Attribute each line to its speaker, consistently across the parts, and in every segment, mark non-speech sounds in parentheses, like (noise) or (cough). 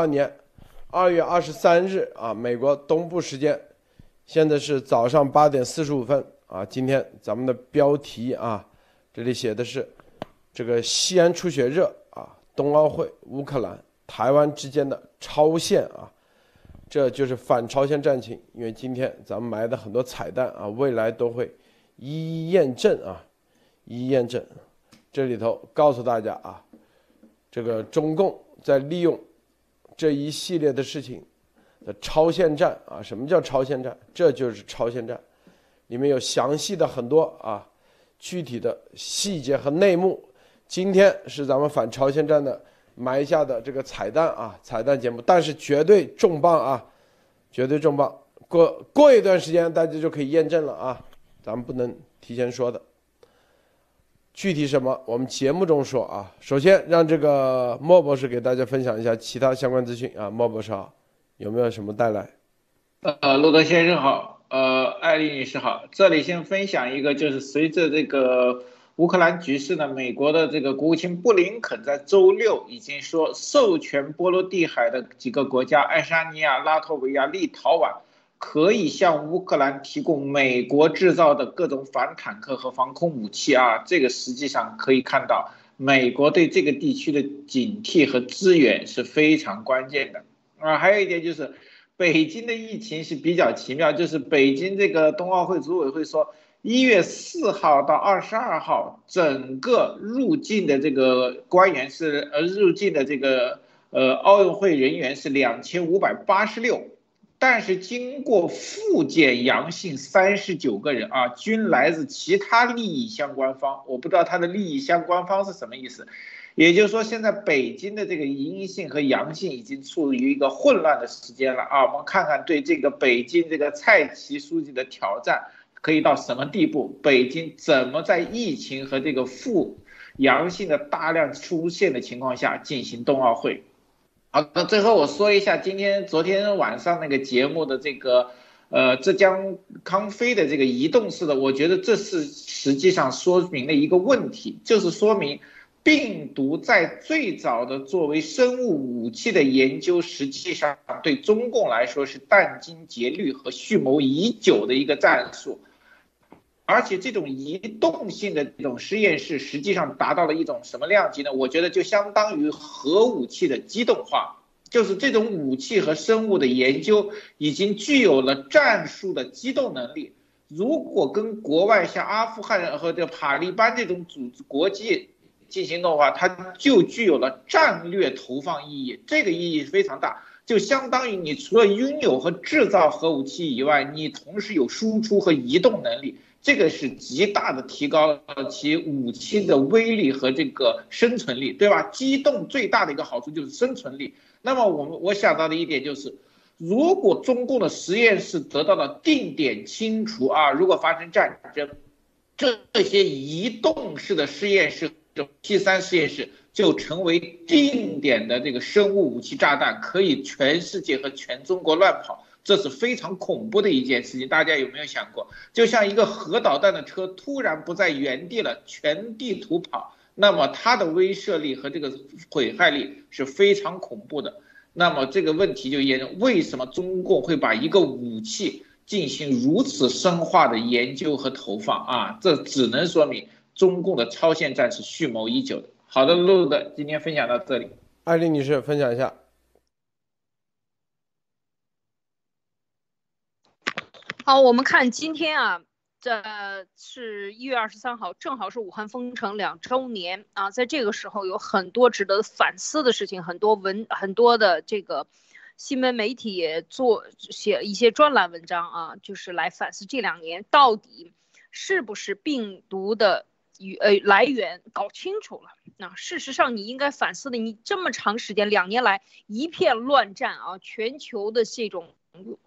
Speaker 1: 二年二月二十三日啊，美国东部时间，现在是早上八点四十五分啊。今天咱们的标题啊，这里写的是这个西安出血热啊，冬奥会、乌克兰、台湾之间的超限啊，这就是反超限战情。因为今天咱们埋的很多彩蛋啊，未来都会一一验证啊，一一验证。这里头告诉大家啊，这个中共在利用。这一系列的事情的超限战啊，什么叫超限战？这就是超限战，里面有详细的很多啊，具体的细节和内幕。今天是咱们反超限战的埋下的这个彩蛋啊，彩蛋节目，但是绝对重磅啊，绝对重磅。过过一段时间大家就可以验证了啊，咱们不能提前说的。具体什么？我们节目中说啊。首先，让这个莫博士给大家分享一下其他相关资讯啊。莫博士好，有没有什么带来？
Speaker 2: 呃，路德先生好，呃，艾丽女士好。这里先分享一个，就是随着这个乌克兰局势呢，美国的这个国务卿布林肯在周六已经说，授权波罗的海的几个国家——爱沙尼亚、拉脱维亚、立陶宛。可以向乌克兰提供美国制造的各种反坦克和防空武器啊，这个实际上可以看到，美国对这个地区的警惕和支援是非常关键的啊。还有一点就是，北京的疫情是比较奇妙，就是北京这个冬奥会组委会说，一月四号到二十二号，整个入境的这个官员是呃入境的这个呃奥运会人员是两千五百八十六。但是经过复检阳性三十九个人啊，均来自其他利益相关方。我不知道他的利益相关方是什么意思，也就是说，现在北京的这个阴性和阳性已经处于一个混乱的时间了啊。我们看看对这个北京这个蔡奇书记的挑战可以到什么地步？北京怎么在疫情和这个负阳性的大量出现的情况下进行冬奥会？好，那最后我说一下今天、昨天晚上那个节目的这个，呃，浙江康菲的这个移动式的，我觉得这是实际上说明了一个问题，就是说明病毒在最早的作为生物武器的研究，实际上对中共来说是殚精竭虑和蓄谋已久的一个战术。而且这种移动性的这种实验室，实际上达到了一种什么量级呢？我觉得就相当于核武器的机动化，就是这种武器和生物的研究已经具有了战术的机动能力。如果跟国外像阿富汗和这塔利班这种组织国际进行的话，它就具有了战略投放意义，这个意义非常大，就相当于你除了拥有和制造核武器以外，你同时有输出和移动能力。这个是极大的提高了其武器的威力和这个生存力，对吧？机动最大的一个好处就是生存力。那么我们我想到的一点就是，如果中共的实验室得到了定点清除啊，如果发生战争，这些移动式的实验室，这 P 三实验室就成为定点的这个生物武器炸弹，可以全世界和全中国乱跑。这是非常恐怖的一件事情，大家有没有想过？就像一个核导弹的车突然不在原地了，全地图跑，那么它的威慑力和这个毁害力是非常恐怖的。那么这个问题就严重，为什么中共会把一个武器进行如此深化的研究和投放啊？这只能说明中共的超限战是蓄谋已久的。好的，路的今天分享到这里，
Speaker 1: 艾丽女士分享一下。
Speaker 3: 好，我们看今天啊，这是一月二十三号，正好是武汉封城两周年啊。在这个时候，有很多值得反思的事情，很多文，很多的这个新闻媒体也做写一些专栏文章啊，就是来反思这两年到底是不是病毒的与呃来源搞清楚了。那事实上，你应该反思的，你这么长时间两年来一片乱战啊，全球的这种。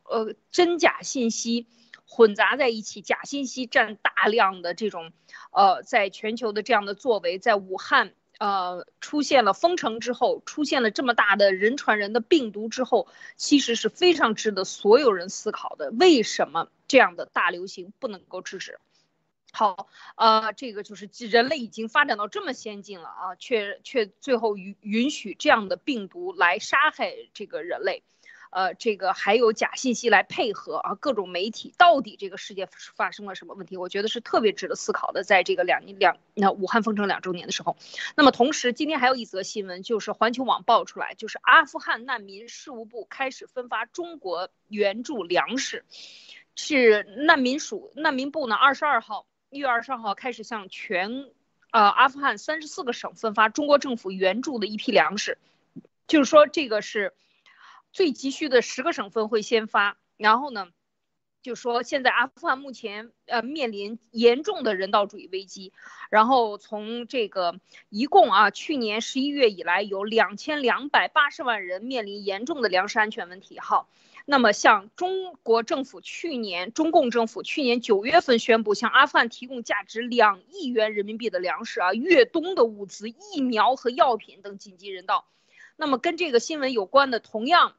Speaker 3: 呃，真假信息混杂在一起，假信息占大量的这种，呃，在全球的这样的作为，在武汉呃出现了封城之后，出现了这么大的人传人的病毒之后，其实是非常值得所有人思考的。为什么这样的大流行不能够制止？好，呃，这个就是人类已经发展到这么先进了啊，却却最后允允许这样的病毒来杀害这个人类，呃，这个还有假信息来配合啊，各种媒体，到底这个世界发生了什么问题？我觉得是特别值得思考的，在这个两两那武汉封城两周年的时候，那么同时今天还有一则新闻，就是环球网爆出来，就是阿富汗难民事务部开始分发中国援助粮食，是难民署难民部呢二十二号。一月二十二号开始向全，呃，阿富汗三十四个省分发中国政府援助的一批粮食，就是说这个是最急需的十个省份会先发，然后呢，就说现在阿富汗目前呃面临严重的人道主义危机，然后从这个一共啊去年十一月以来有两千两百八十万人面临严重的粮食安全问题，好。那么，像中国政府去年，中共政府去年九月份宣布向阿富汗提供价值两亿元人民币的粮食啊、越冬的物资、疫苗和药品等紧急人道。那么，跟这个新闻有关的，同样，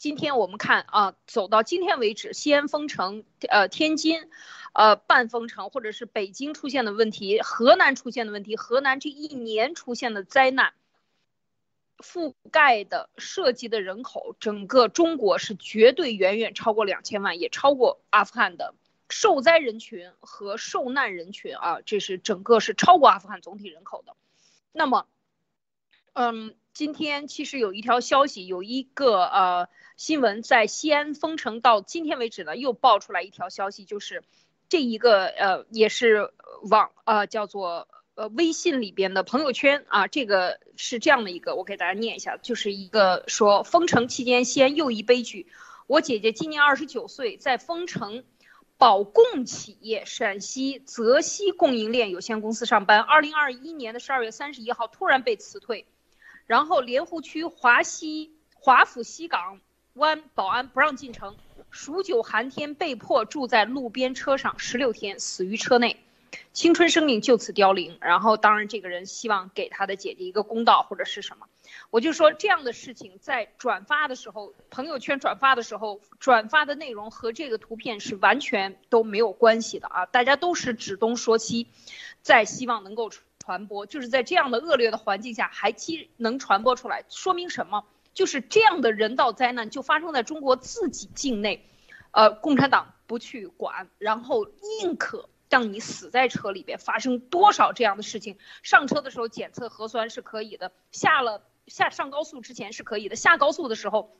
Speaker 3: 今天我们看啊，走到今天为止，西安封城，呃，天津，呃，半封城，或者是北京出现的问题，河南出现的问题，河南这一年出现的灾难。覆盖的涉及的人口，整个中国是绝对远远超过两千万，也超过阿富汗的受灾人群和受难人群啊，这是整个是超过阿富汗总体人口的。那么，嗯，今天其实有一条消息，有一个呃新闻，在西安封城到今天为止呢，又爆出来一条消息，就是这一个呃也是网呃叫做。呃，微信里边的朋友圈啊，这个是这样的一个，我给大家念一下，就是一个说封城期间西安又一悲剧。我姐姐今年二十九岁，在封城保供企业陕西泽西供应链有限公司上班。二零二一年的十二月三十一号突然被辞退，然后莲湖区华西华府西港湾保安不让进城，数九寒天被迫住在路边车上十六天，死于车内。青春生命就此凋零，然后当然这个人希望给他的姐姐一个公道或者是什么，我就说这样的事情在转发的时候，朋友圈转发的时候，转发的内容和这个图片是完全都没有关系的啊，大家都是指东说西，在希望能够传播，就是在这样的恶劣的环境下还既能传播出来，说明什么？就是这样的人道灾难就发生在中国自己境内，呃，共产党不去管，然后宁可。让你死在车里边，发生多少这样的事情？上车的时候检测核酸是可以的，下了下上高速之前是可以的，下高速的时候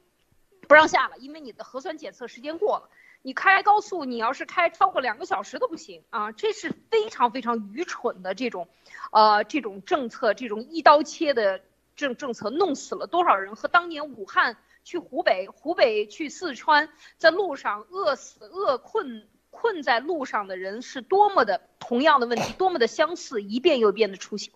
Speaker 3: 不让下了，因为你的核酸检测时间过了。你开高速，你要是开超过两个小时都不行啊！这是非常非常愚蠢的这种，呃，这种政策，这种一刀切的政政策，弄死了多少人？和当年武汉去湖北，湖北去四川，在路上饿死、饿困。困在路上的人是多么的同样的问题，多么的相似，一遍又一遍的出现。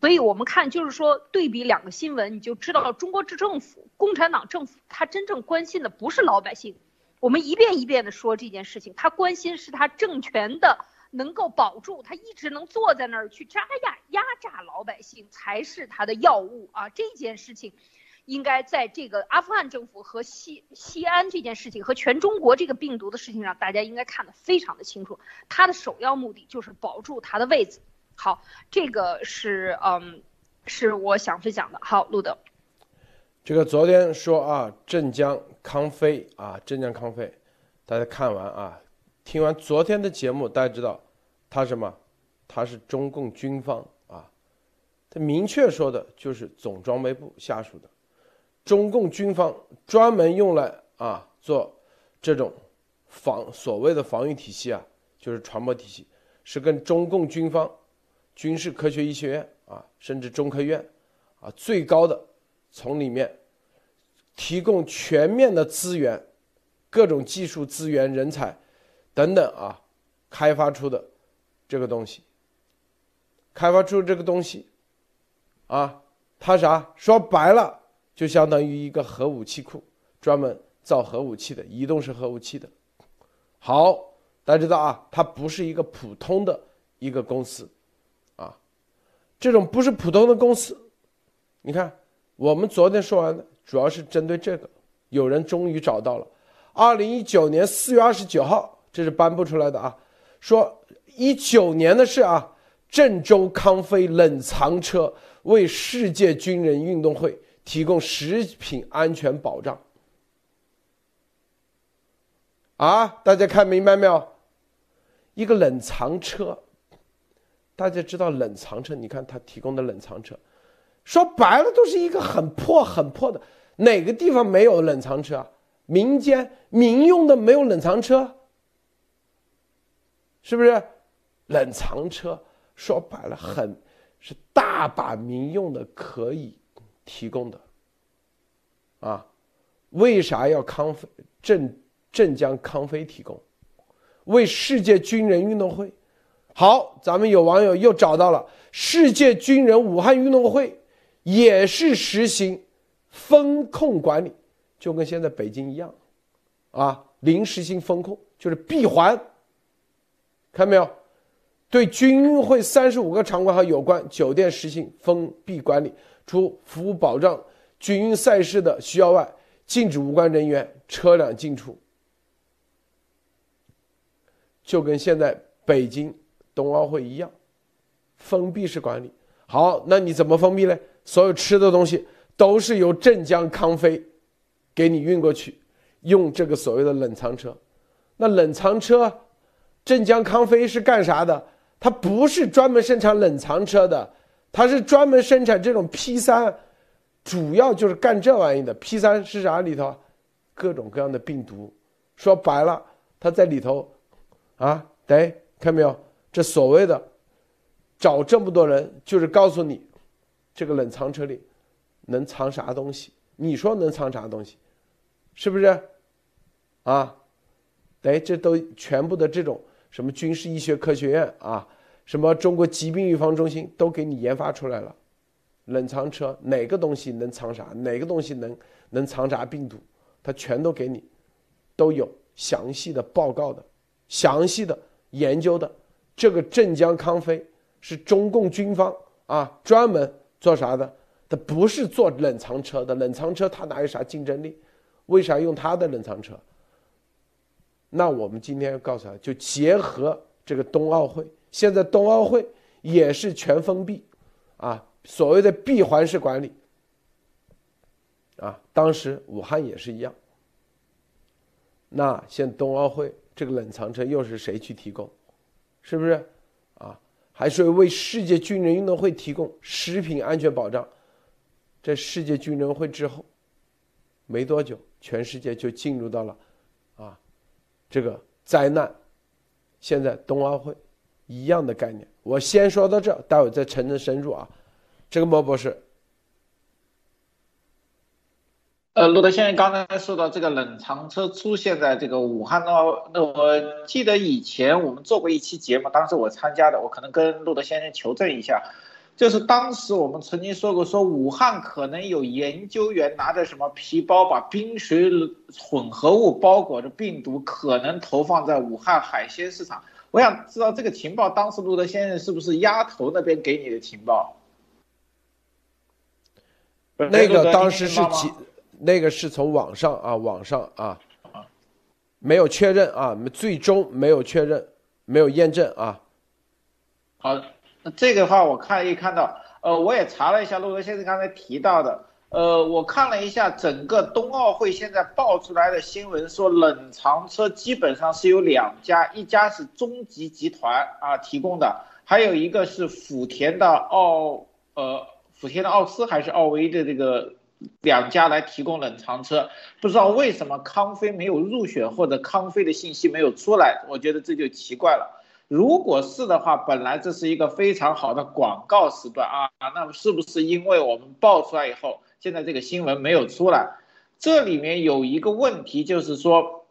Speaker 3: 所以我们看，就是说对比两个新闻，你就知道了中国政府、共产党政府，他真正关心的不是老百姓。我们一遍一遍的说这件事情，他关心是他政权的能够保住，他一直能坐在那儿去扎压压榨老百姓，才是他的要务啊！这件事情。应该在这个阿富汗政府和西西安这件事情和全中国这个病毒的事情上，大家应该看得非常的清楚。他的首要目的就是保住他的位子。好，这个是嗯，是我想分享的。好，路德，
Speaker 1: 这个昨天说啊，镇江康飞啊，镇江康飞，大家看完啊，听完昨天的节目，大家知道他什么？他是中共军方啊，他明确说的就是总装备部下属的。中共军方专门用来啊做这种防所谓的防御体系啊，就是传播体系，是跟中共军方军事科学医学院啊，甚至中科院啊最高的从里面提供全面的资源、各种技术资源、人才等等啊，开发出的这个东西，开发出这个东西啊，他啥说白了？就相当于一个核武器库，专门造核武器的移动式核武器的。好，大家知道啊，它不是一个普通的一个公司，啊，这种不是普通的公司。你看，我们昨天说完的，主要是针对这个。有人终于找到了，二零一九年四月二十九号，这是颁布出来的啊，说一九年的事啊，郑州康飞冷藏车为世界军人运动会提供食品安全保障。啊，大家看明白没有？一个冷藏车，大家知道冷藏车？你看他提供的冷藏车，说白了都是一个很破很破的。哪个地方没有冷藏车？民间民用的没有冷藏车，是不是？冷藏车说白了很是大把民用的可以提供的，啊，为啥要康飞镇？镇江康飞提供，为世界军人运动会。好，咱们有网友又找到了世界军人武汉运动会，也是实行风控管理，就跟现在北京一样，啊，临时性风控就是闭环。看到没有？对军运会三十五个场馆和有关酒店实行封闭管理，除服务保障军运赛事的需要外，禁止无关人员车辆进出。就跟现在北京冬奥会一样，封闭式管理。好，那你怎么封闭呢？所有吃的东西都是由镇江康飞给你运过去，用这个所谓的冷藏车。那冷藏车，镇江康飞是干啥的？它不是专门生产冷藏车的，它是专门生产这种 P 三，主要就是干这玩意的。P 三是啥里头？各种各样的病毒。说白了，它在里头。啊，对，看没有？这所谓的找这么多人，就是告诉你，这个冷藏车里能藏啥东西？你说能藏啥东西？是不是？啊，哎，这都全部的这种什么军事医学科学院啊，什么中国疾病预防中心都给你研发出来了。冷藏车哪个东西能藏啥？哪个东西能能藏啥病毒？它全都给你都有详细的报告的。详细的研究的，这个镇江康飞是中共军方啊，专门做啥的？它不是做冷藏车的，冷藏车它哪有啥竞争力？为啥用它的冷藏车？那我们今天要告诉他，就结合这个冬奥会，现在冬奥会也是全封闭，啊，所谓的闭环式管理，啊，当时武汉也是一样。那现冬奥会。这个冷藏车又是谁去提供？是不是？还说为世界军人运动会提供食品安全保障？在世界军人会之后，没多久，全世界就进入到了啊这个灾难。现在冬奥会一样的概念。我先说到这，待会再层层深入啊。这个莫博士。
Speaker 2: 呃，路德先生刚才说到这个冷藏车出现在这个武汉的话，那我记得以前我们做过一期节目，当时我参加的，我可能跟路德先生求证一下，就是当时我们曾经说过，说武汉可能有研究员拿着什么皮包，把冰水混合物包裹着病毒，可能投放在武汉海鲜市场。我想知道这个情报，当时路德先生是不是丫头那边给你的情报？
Speaker 1: 那个当时是几？那个是从网上啊，网上啊，没有确认啊，最终没有确认，没有验证啊。
Speaker 2: 好，那这个话我看一看到，呃，我也查了一下陆德先生刚才提到的，呃，我看了一下整个冬奥会现在爆出来的新闻，说冷藏车基本上是有两家，一家是中集集团啊提供的，还有一个是福田的奥呃福田的奥斯还是奥威的这个。两家来提供冷藏车，不知道为什么康菲没有入选，或者康菲的信息没有出来，我觉得这就奇怪了。如果是的话，本来这是一个非常好的广告时段啊，那么是不是因为我们爆出来以后，现在这个新闻没有出来？这里面有一个问题，就是说，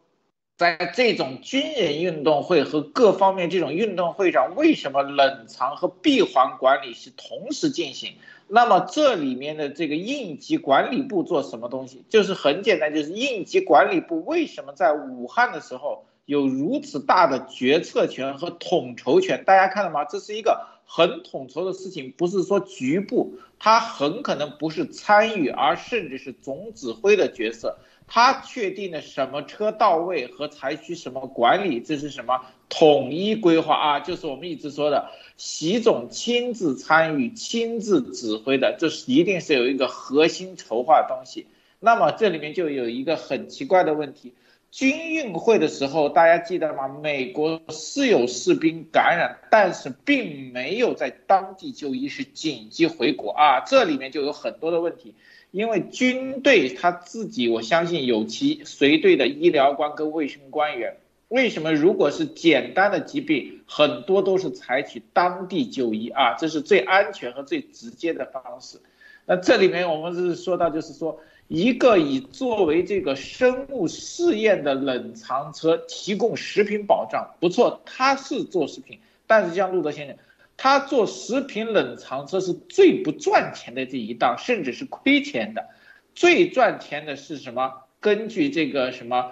Speaker 2: 在这种军人运动会和各方面这种运动会上，为什么冷藏和闭环管理是同时进行？那么这里面的这个应急管理部做什么东西？就是很简单，就是应急管理部为什么在武汉的时候有如此大的决策权和统筹权？大家看到吗？这是一个很统筹的事情，不是说局部，它很可能不是参与，而甚至是总指挥的角色。他确定了什么车到位和采取什么管理，这是什么统一规划啊？就是我们一直说的，习总亲自参与、亲自指挥的，这是一定是有一个核心筹划东西。那么这里面就有一个很奇怪的问题：军运会的时候，大家记得吗？美国是有士兵感染，但是并没有在当地就医，是紧急回国啊。这里面就有很多的问题。因为军队他自己，我相信有其随队的医疗官跟卫生官员。为什么如果是简单的疾病，很多都是采取当地就医啊？这是最安全和最直接的方式。那这里面我们是说到，就是说一个以作为这个生物试验的冷藏车提供食品保障，不错，它是做食品，但是像路德先生。他做食品冷藏车是最不赚钱的这一档，甚至是亏钱的。最赚钱的是什么？根据这个什么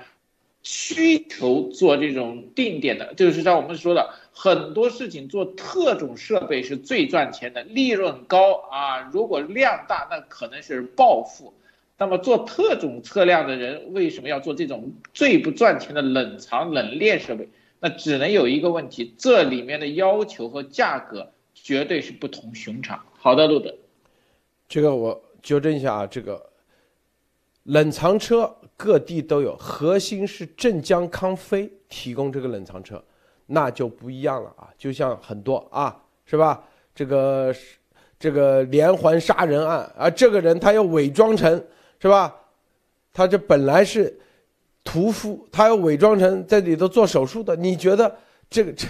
Speaker 2: 需求做这种定点的，就是像我们说的，很多事情做特种设备是最赚钱的，利润高啊。如果量大，那可能是暴富。那么做特种车辆的人为什么要做这种最不赚钱的冷藏冷链设备？那只能有一个问题，这里面的要求和价格绝对是不同寻常。好的，路德，
Speaker 1: 这个我纠正一下啊，这个冷藏车各地都有，核心是镇江康菲提供这个冷藏车，那就不一样了啊，就像很多啊，是吧？这个这个连环杀人案啊，这个人他要伪装成是吧？他这本来是。屠夫，他要伪装成在里头做手术的，你觉得这个这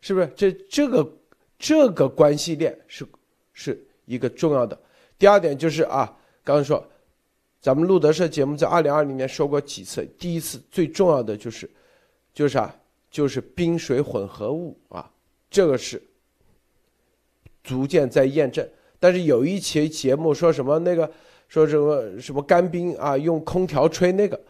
Speaker 1: 是不是这这个这个关系链是是一个重要的？第二点就是啊，刚刚说咱们路德社节目在二零二零年说过几次，第一次最重要的就是就是啊？就是冰水混合物啊，这个是逐渐在验证。但是有一期节目说什么那个说什么什么干冰啊，用空调吹那个。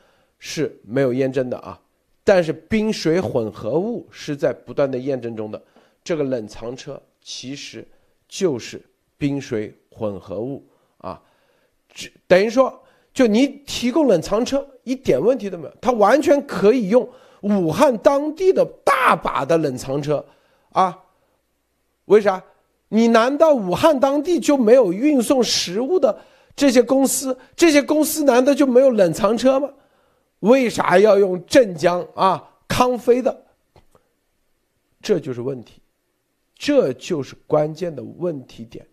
Speaker 1: 是没有验证的啊，但是冰水混合物是在不断的验证中的。这个冷藏车其实就是冰水混合物啊，只等于说，就你提供冷藏车一点问题都没有，它完全可以用武汉当地的大把的冷藏车啊。为啥？你难道武汉当地就没有运送食物的这些公司？这些公司难道就没有冷藏车吗？为啥要用镇江啊康菲的？这就是问题，这就是关键的问题点。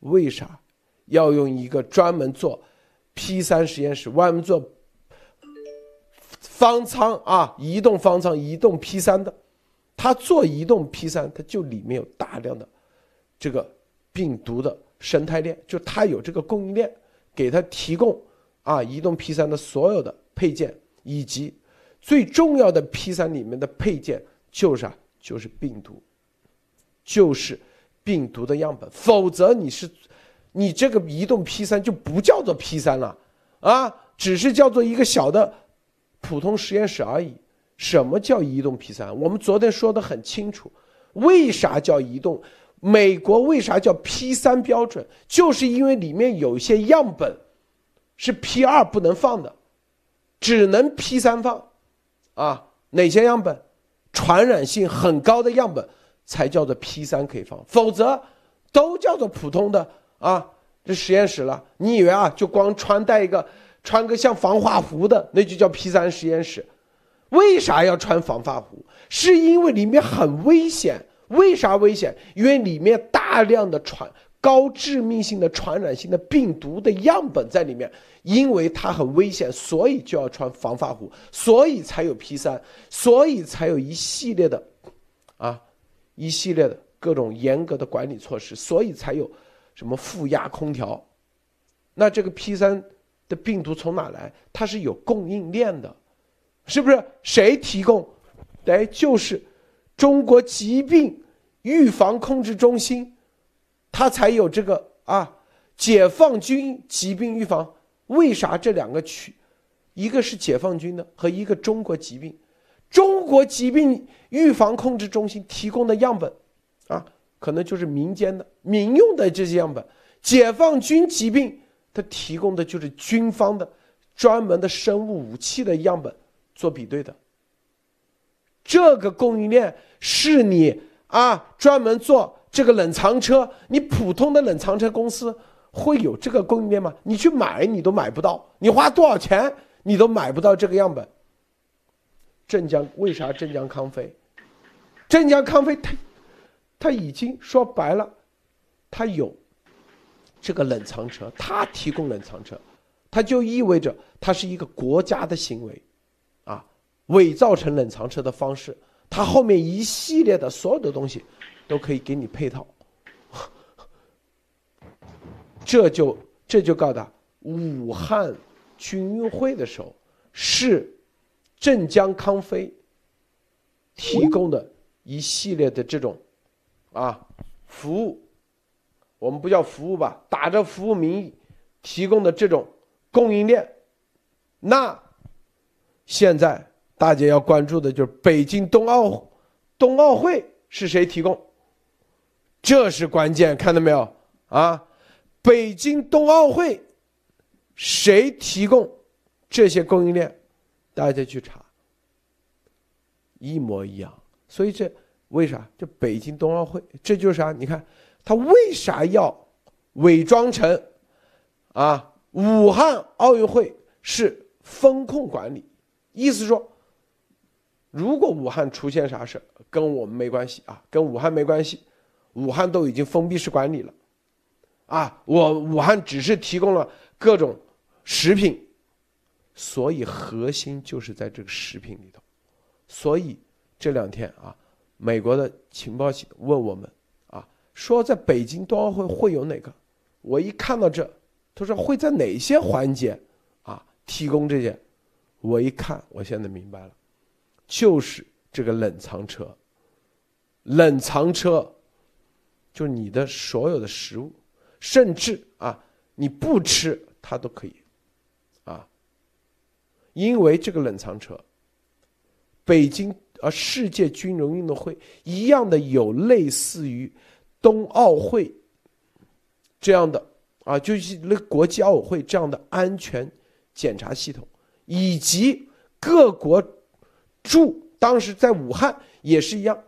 Speaker 1: 为啥要用一个专门做 P 三实验室、外面做方舱啊移动方舱、移动 P 三的？他做移动 P 三，它就里面有大量的这个病毒的生态链，就它有这个供应链，给他提供啊移动 P 三的所有的。配件以及最重要的 P 三里面的配件就是啥？就是病毒，就是病毒的样本。否则你是你这个移动 P 三就不叫做 P 三了啊，只是叫做一个小的普通实验室而已。什么叫移动 P 三？我们昨天说的很清楚，为啥叫移动？美国为啥叫 P 三标准？就是因为里面有一些样本是 P 二不能放的。只能 P 三放，啊，哪些样本，传染性很高的样本才叫做 P 三可以放，否则都叫做普通的啊，这实验室了。你以为啊，就光穿戴一个穿个像防化服的，那就叫 P 三实验室？为啥要穿防化服？是因为里面很危险。为啥危险？因为里面大量的传。高致命性的传染性的病毒的样本在里面，因为它很危险，所以就要穿防发服，所以才有 P 三，所以才有一系列的，啊，一系列的各种严格的管理措施，所以才有什么负压空调。那这个 P 三的病毒从哪来？它是有供应链的，是不是？谁提供？哎，就是中国疾病预防控制中心。它才有这个啊，解放军疾病预防，为啥这两个区，一个是解放军的和一个中国疾病，中国疾病预防控制中心提供的样本，啊，可能就是民间的民用的这些样本。解放军疾病，它提供的就是军方的专门的生物武器的样本做比对的。这个供应链是你啊专门做这个冷藏车，你普通的冷藏车公司会有这个供应链吗？你去买你都买不到，你花多少钱你都买不到这个样本。镇江为啥镇江康菲？镇江康菲它它已经说白了，它有这个冷藏车，它提供冷藏车，它就意味着它是一个国家的行为，啊，伪造成冷藏车的方式，它后面一系列的所有的东西都可以给你配套，这就这就告诉他，武汉军运会的时候是。镇江康菲提供的一系列的这种啊服务，我们不叫服务吧，打着服务名义提供的这种供应链，那现在大家要关注的就是北京冬奥冬奥会是谁提供？这是关键，看到没有啊？北京冬奥会谁提供这些供应链？大家去查，一模一样。所以这为啥？这北京冬奥会，这就是啥？你看他为啥要伪装成啊？武汉奥运会是风控管理，意思说，如果武汉出现啥事跟我们没关系啊，跟武汉没关系，武汉都已经封闭式管理了，啊，我武汉只是提供了各种食品。所以核心就是在这个食品里头，所以这两天啊，美国的情报系问我们啊，说在北京冬奥会会有哪个？我一看到这，他说会在哪些环节啊提供这些？我一看，我现在明白了，就是这个冷藏车，冷藏车，就是你的所有的食物，甚至啊你不吃它都可以。啊因为这个冷藏车，北京啊，世界军人运动会一样的有类似于冬奥会这样的啊，就是那国际奥委会这样的安全检查系统，以及各国驻当时在武汉也是一样，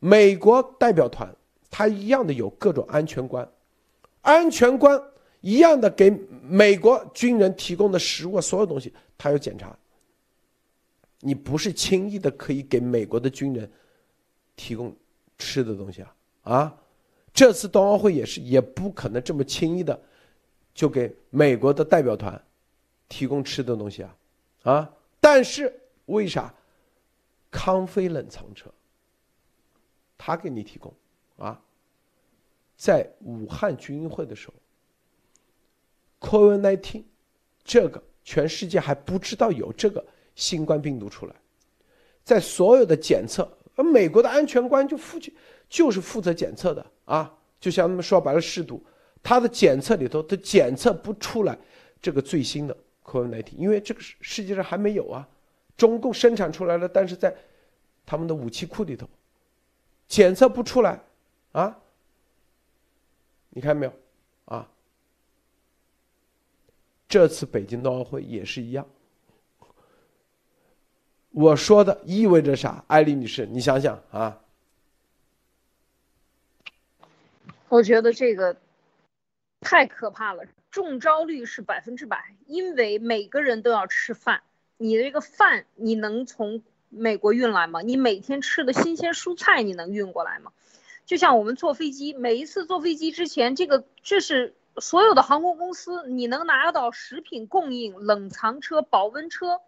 Speaker 1: 美国代表团他一样的有各种安全官，安全官一样的给美国军人提供的食物所有东西。他要检查，你不是轻易的可以给美国的军人提供吃的东西啊啊！这次冬奥会也是，也不可能这么轻易的就给美国的代表团提供吃的东西啊啊！但是为啥康菲冷藏车他给你提供啊？在武汉军运会的时候，COVID-19 这个。全世界还不知道有这个新冠病毒出来，在所有的检测，而美国的安全官就负责就是负责检测的啊，就像他们说白了试毒，他的检测里头他检测不出来这个最新的 COVID-19，因为这个世界上还没有啊，中共生产出来了，但是在他们的武器库里头检测不出来啊，你看没有？啊这次北京冬奥会也是一样，我说的意味着啥？艾丽女士，你想想啊。
Speaker 3: 我觉得这个太可怕了，中招率是百分之百，因为每个人都要吃饭，你的这个饭你能从美国运来吗？你每天吃的新鲜蔬菜你能运过来吗？就像我们坐飞机，每一次坐飞机之前，这个这是。所有的航空公司，你能拿到食品供应、冷藏车、保温车，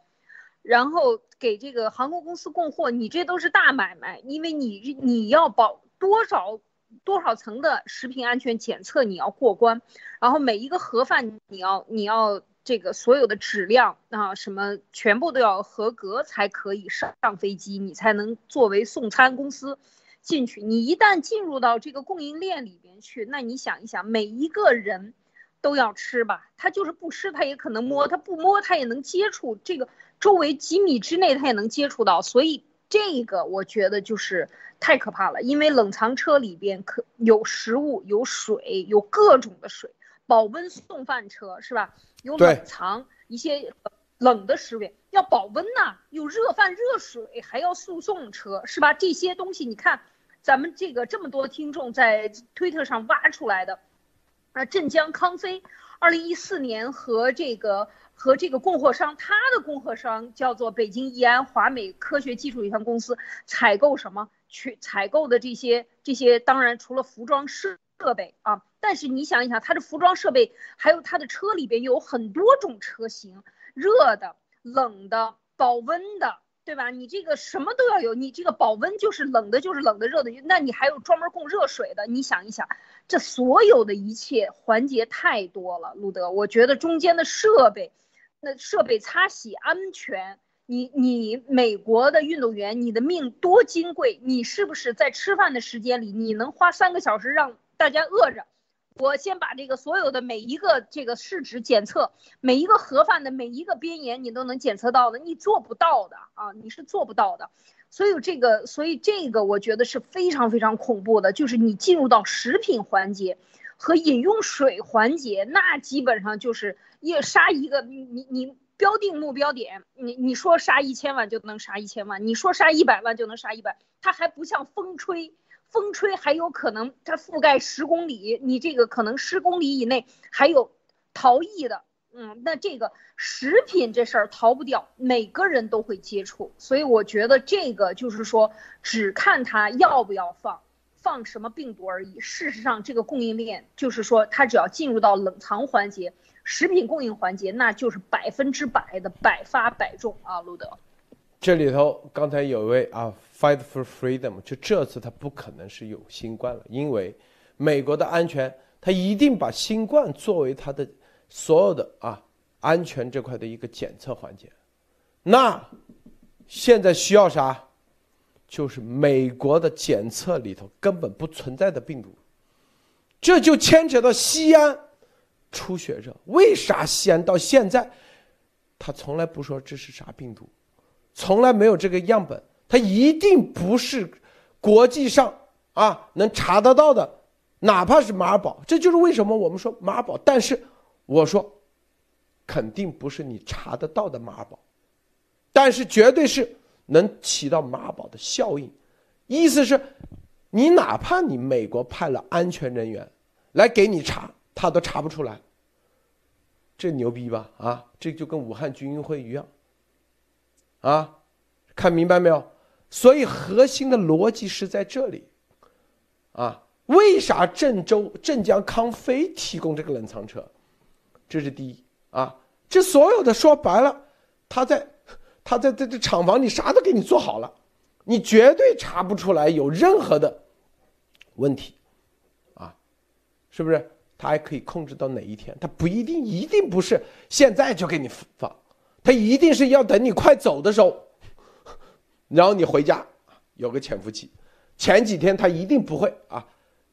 Speaker 3: 然后给这个航空公司供货，你这都是大买卖，因为你你要保多少多少层的食品安全检测你要过关，然后每一个盒饭你要你要这个所有的质量啊什么全部都要合格才可以上飞机，你才能作为送餐公司。进去，你一旦进入到这个供应链里边去，那你想一想，每一个人都要吃吧？他就是不吃，他也可能摸；他不摸，他也能接触。这个周围几米之内，他也能接触到。所以这个我觉得就是太可怕了，因为冷藏车里边可有食物、有水、有各种的水，保温送饭车是吧？有冷藏一些冷的食物，要保温呐，有热饭、热水，还要速送车是吧？这些东西你看，咱们这个这么多听众在推特上挖出来的，啊，镇江康菲，二零一四年和这个。和这个供货商，他的供货商叫做北京易安华美科学技术有限公司，采购什么？去采购的这些这些，当然除了服装设设备啊，但是你想一想，它的服装设备还有它的车里边有很多种车型，热的、冷的、保温的，对吧？你这个什么都要有，你这个保温就是冷的，就是冷的，热的，那你还有专门供热水的，你想一想，这所有的一切环节太多了，路德，我觉得中间的设备。那设备擦洗安全，你你美国的运动员，你的命多金贵，你是不是在吃饭的时间里，你能花三个小时让大家饿着？我先把这个所有的每一个这个试纸检测，每一个盒饭的每一个边沿你都能检测到的，你做不到的啊，你是做不到的。所以这个，所以这个我觉得是非常非常恐怖的，就是你进入到食品环节和饮用水环节，那基本上就是。也杀一个，你你标定目标点，你你说杀一千万就能杀一千万，你说杀一百万就能杀一百，它还不像风吹，风吹还有可能它覆盖十公里，你这个可能十公里以内还有逃逸的，嗯，那这个食品这事儿逃不掉，每个人都会接触，所以我觉得这个就是说，只看它要不要放，放什么病毒而已。事实上，这个供应链就是说，它只要进入到冷藏环节。食品供应环节，那就是百分之百的百发百中啊，路德。
Speaker 1: 这里头刚才有一位啊，Fight for Freedom，就这次他不可能是有新冠了，因为美国的安全，他一定把新冠作为他的所有的啊安全这块的一个检测环节。那现在需要啥？就是美国的检测里头根本不存在的病毒，这就牵扯到西安。出血热，为啥西安到现在，他从来不说这是啥病毒，从来没有这个样本，他一定不是国际上啊能查得到的，哪怕是马尔堡，这就是为什么我们说马尔堡。但是我说，肯定不是你查得到的马尔堡，但是绝对是能起到马尔堡的效应。意思是，你哪怕你美国派了安全人员来给你查。他都查不出来，这牛逼吧？啊，这就跟武汉军运会一样，啊，看明白没有？所以核心的逻辑是在这里，啊，为啥郑州镇江康菲提供这个冷藏车？这是第一啊，这所有的说白了，他在他在这这厂房里啥都给你做好了，你绝对查不出来有任何的问题，啊，是不是？他还可以控制到哪一天？他不一定，一定不是现在就给你放，他一定是要等你快走的时候，然后你回家有个潜伏期。前几天他一定不会啊，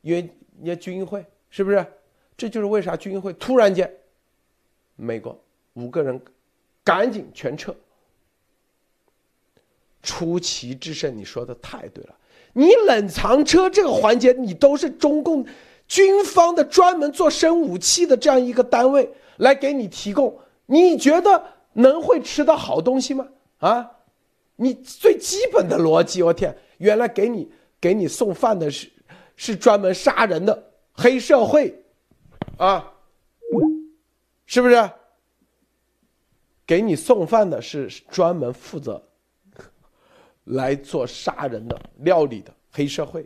Speaker 1: 因为你军运会是不是？这就是为啥军运会突然间，美国五个人赶紧全撤。出奇制胜，你说的太对了。你冷藏车这个环节，你都是中共。军方的专门做生武器的这样一个单位来给你提供，你觉得能会吃到好东西吗？啊，你最基本的逻辑，我天，原来给你给你送饭的是是专门杀人的黑社会，啊，是不是？给你送饭的是专门负责来做杀人的料理的黑社会，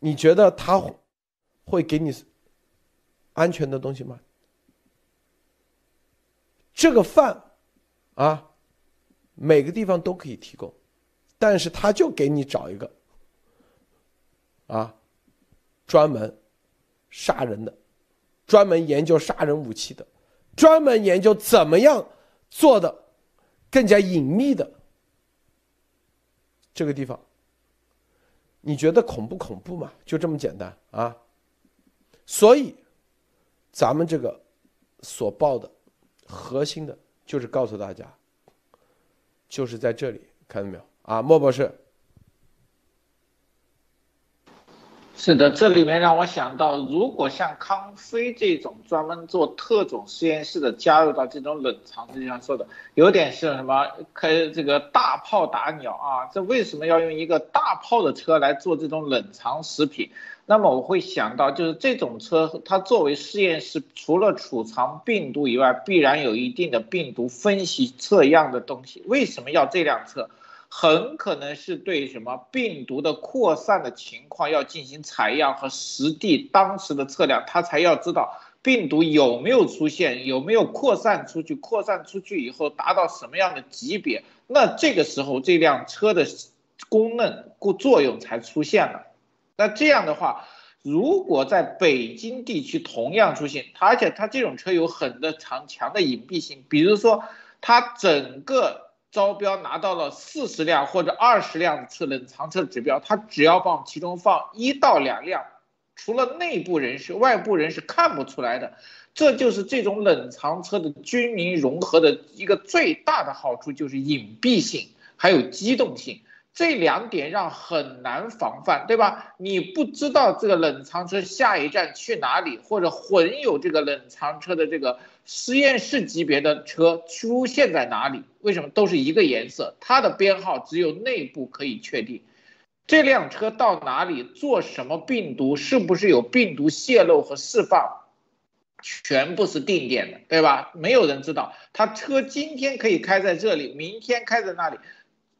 Speaker 1: 你觉得他？会给你安全的东西吗？这个饭啊，每个地方都可以提供，但是他就给你找一个啊，专门杀人的，专门研究杀人武器的，专门研究怎么样做的更加隐秘的这个地方，你觉得恐不恐怖嘛？就这么简单啊！所以，咱们这个所报的核心的，就是告诉大家，就是在这里，看到没有啊，莫博士。
Speaker 2: 是的，这里面让我想到，如果像康菲这种专门做特种实验室的加入到这种冷藏，就像说的，有点是什么开这个大炮打鸟啊？这为什么要用一个大炮的车来做这种冷藏食品？那么我会想到，就是这种车它作为实验室，除了储藏病毒以外，必然有一定的病毒分析测样的东西。为什么要这辆车？很可能是对什么病毒的扩散的情况要进行采样和实地当时的测量，他才要知道病毒有没有出现，有没有扩散出去，扩散出去以后达到什么样的级别，那这个时候这辆车的功能、作用才出现了。那这样的话，如果在北京地区同样出现，而且它这种车有很的强强的隐蔽性，比如说它整个。招标拿到了四十辆或者二十辆车冷藏车指标，他只要往其中放一到两辆，除了内部人士，外部人是看不出来的。这就是这种冷藏车的军民融合的一个最大的好处，就是隐蔽性还有机动性。这两点让很难防范，对吧？你不知道这个冷藏车下一站去哪里，或者混有这个冷藏车的这个实验室级别的车出现在哪里？为什么都是一个颜色？它的编号只有内部可以确定。这辆车到哪里做什么病毒，是不是有病毒泄露和释放，全部是定点的，对吧？没有人知道。他车今天可以开在这里，明天开在那里。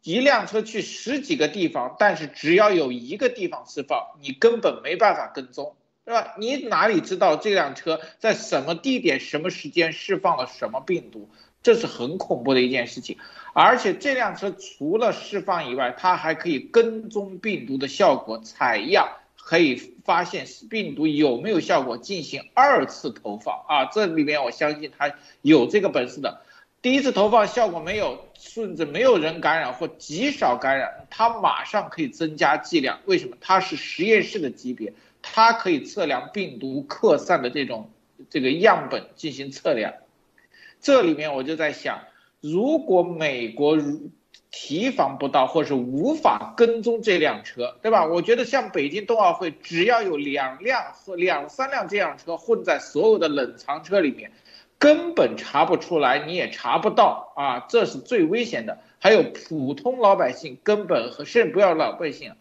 Speaker 2: 一辆车去十几个地方，但是只要有一个地方释放，你根本没办法跟踪，对吧？你哪里知道这辆车在什么地点、什么时间释放了什么病毒？这是很恐怖的一件事情。而且这辆车除了释放以外，它还可以跟踪病毒的效果，采样可以发现病毒有没有效果，进行二次投放啊！这里面我相信它有这个本事的。第一次投放效果没有，甚至没有人感染或极少感染，它马上可以增加剂量。为什么？它是实验室的级别，它可以测量病毒扩散的这种这个样本进行测量。这里面我就在想，如果美国提防不到或是无法跟踪这辆车，对吧？我觉得像北京冬奥会，只要有两辆和两三辆这辆车混在所有的冷藏车里面。根本查不出来，你也查不到啊，这是最危险的。还有普通老百姓根本和甚至不要老百姓，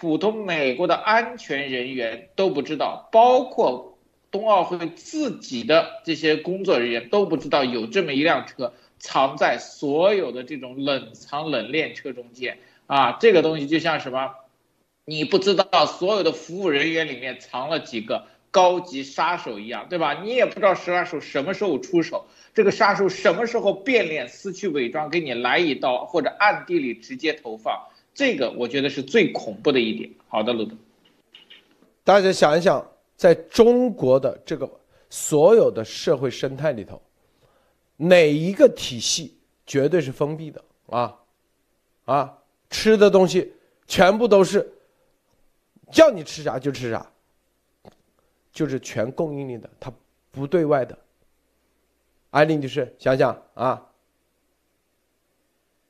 Speaker 2: 普通美国的安全人员都不知道，包括冬奥会自己的这些工作人员都不知道有这么一辆车藏在所有的这种冷藏冷链车中间啊。这个东西就像什么，你不知道所有的服务人员里面藏了几个。高级杀手一样，对吧？你也不知道杀手什么时候出手，这个杀手什么时候变脸、撕去伪装，给你来一刀，或者暗地里直接投放，这个我觉得是最恐怖的一点。好的，鲁德，
Speaker 1: 大家想一想，在中国的这个所有的社会生态里头，哪一个体系绝对是封闭的啊？啊，吃的东西全部都是叫你吃啥就吃啥。就是全供应链的，它不对外的。艾琳女士，想想啊，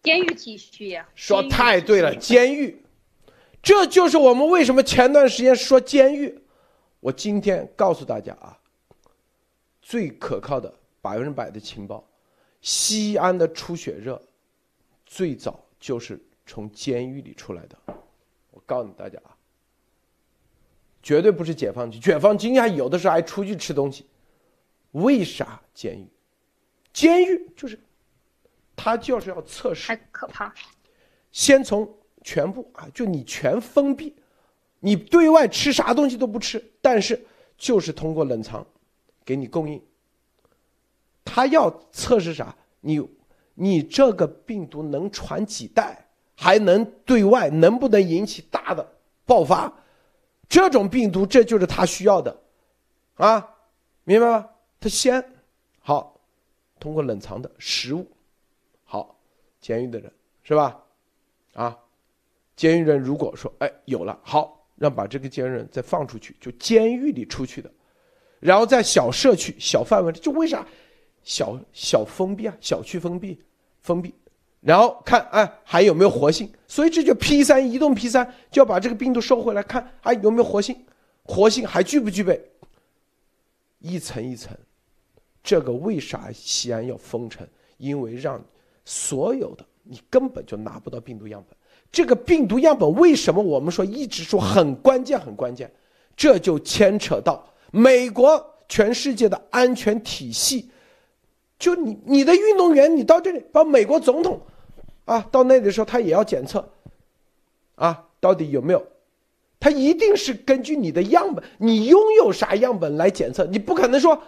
Speaker 3: 监狱体系呀，
Speaker 1: 说太对了，监狱，这就是我们为什么前段时间说监狱。我今天告诉大家啊，最可靠的百分之百的情报，西安的出血热，最早就是从监狱里出来的。我告诉大家啊。绝对不是解放军，解放军还有的时候还出去吃东西，为啥监狱？监狱就是，他就是要测试，
Speaker 3: 太可怕。
Speaker 1: 先从全部啊，就你全封闭，你对外吃啥东西都不吃，但是就是通过冷藏给你供应。他要测试啥？你你这个病毒能传几代，还能对外能不能引起大的爆发？这种病毒，这就是他需要的，啊，明白吗？他先好，通过冷藏的食物，好，监狱的人是吧？啊，监狱人如果说哎有了，好，让把这个监狱人再放出去，就监狱里出去的，然后在小社区、小范围就为啥小小封闭啊？小区封闭，封闭，然后看哎还有没有活性，所以这就 P 三移动 P 三就要把这个病毒收回来，看还有没有活性，活性还具不具备，一层一层，这个为啥西安要封城？因为让所有的你根本就拿不到病毒样本。这个病毒样本为什么我们说一直说很关键很关键？这就牵扯到美国全世界的安全体系。就你你的运动员，你到这里把美国总统，啊，到那里的时候他也要检测，啊，到底有没有？他一定是根据你的样本，你拥有啥样本来检测，你不可能说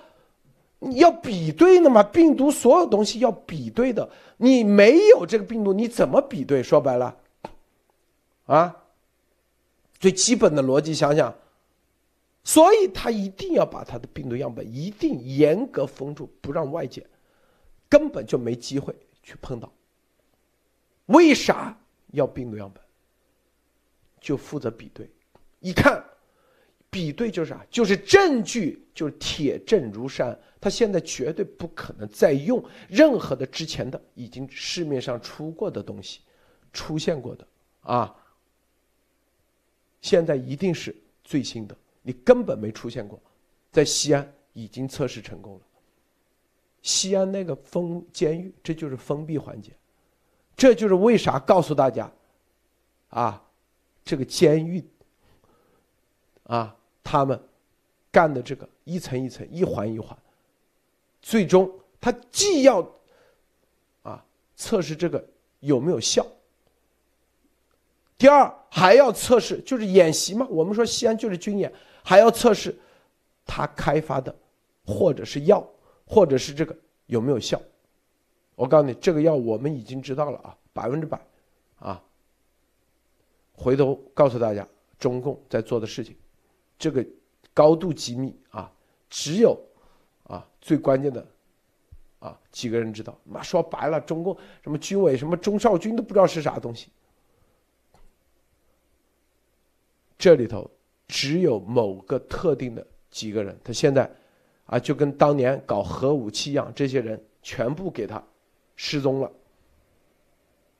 Speaker 1: 你要比对的嘛？病毒所有东西要比对的，你没有这个病毒，你怎么比对？说白了，啊，最基本的逻辑想想，所以他一定要把他的病毒样本一定严格封住，不让外界。根本就没机会去碰到。为啥要病毒样本？就负责比对，一看，比对就是啥？就是证据，就是铁证如山。他现在绝对不可能再用任何的之前的已经市面上出过的东西，出现过的啊。现在一定是最新的，你根本没出现过，在西安已经测试成功了。西安那个封监狱，这就是封闭环节，这就是为啥告诉大家，啊，这个监狱，啊，他们干的这个一层一层、一环一环，最终他既要啊测试这个有没有效，第二还要测试，就是演习嘛。我们说西安就是军演，还要测试他开发的或者是药。或者是这个有没有效？我告诉你，这个药我们已经知道了啊，百分之百，啊。回头告诉大家，中共在做的事情，这个高度机密啊，只有啊最关键的啊几个人知道。那说白了，中共什么军委、什么中少军都不知道是啥东西。这里头只有某个特定的几个人，他现在。啊，就跟当年搞核武器一样，这些人全部给他失踪了。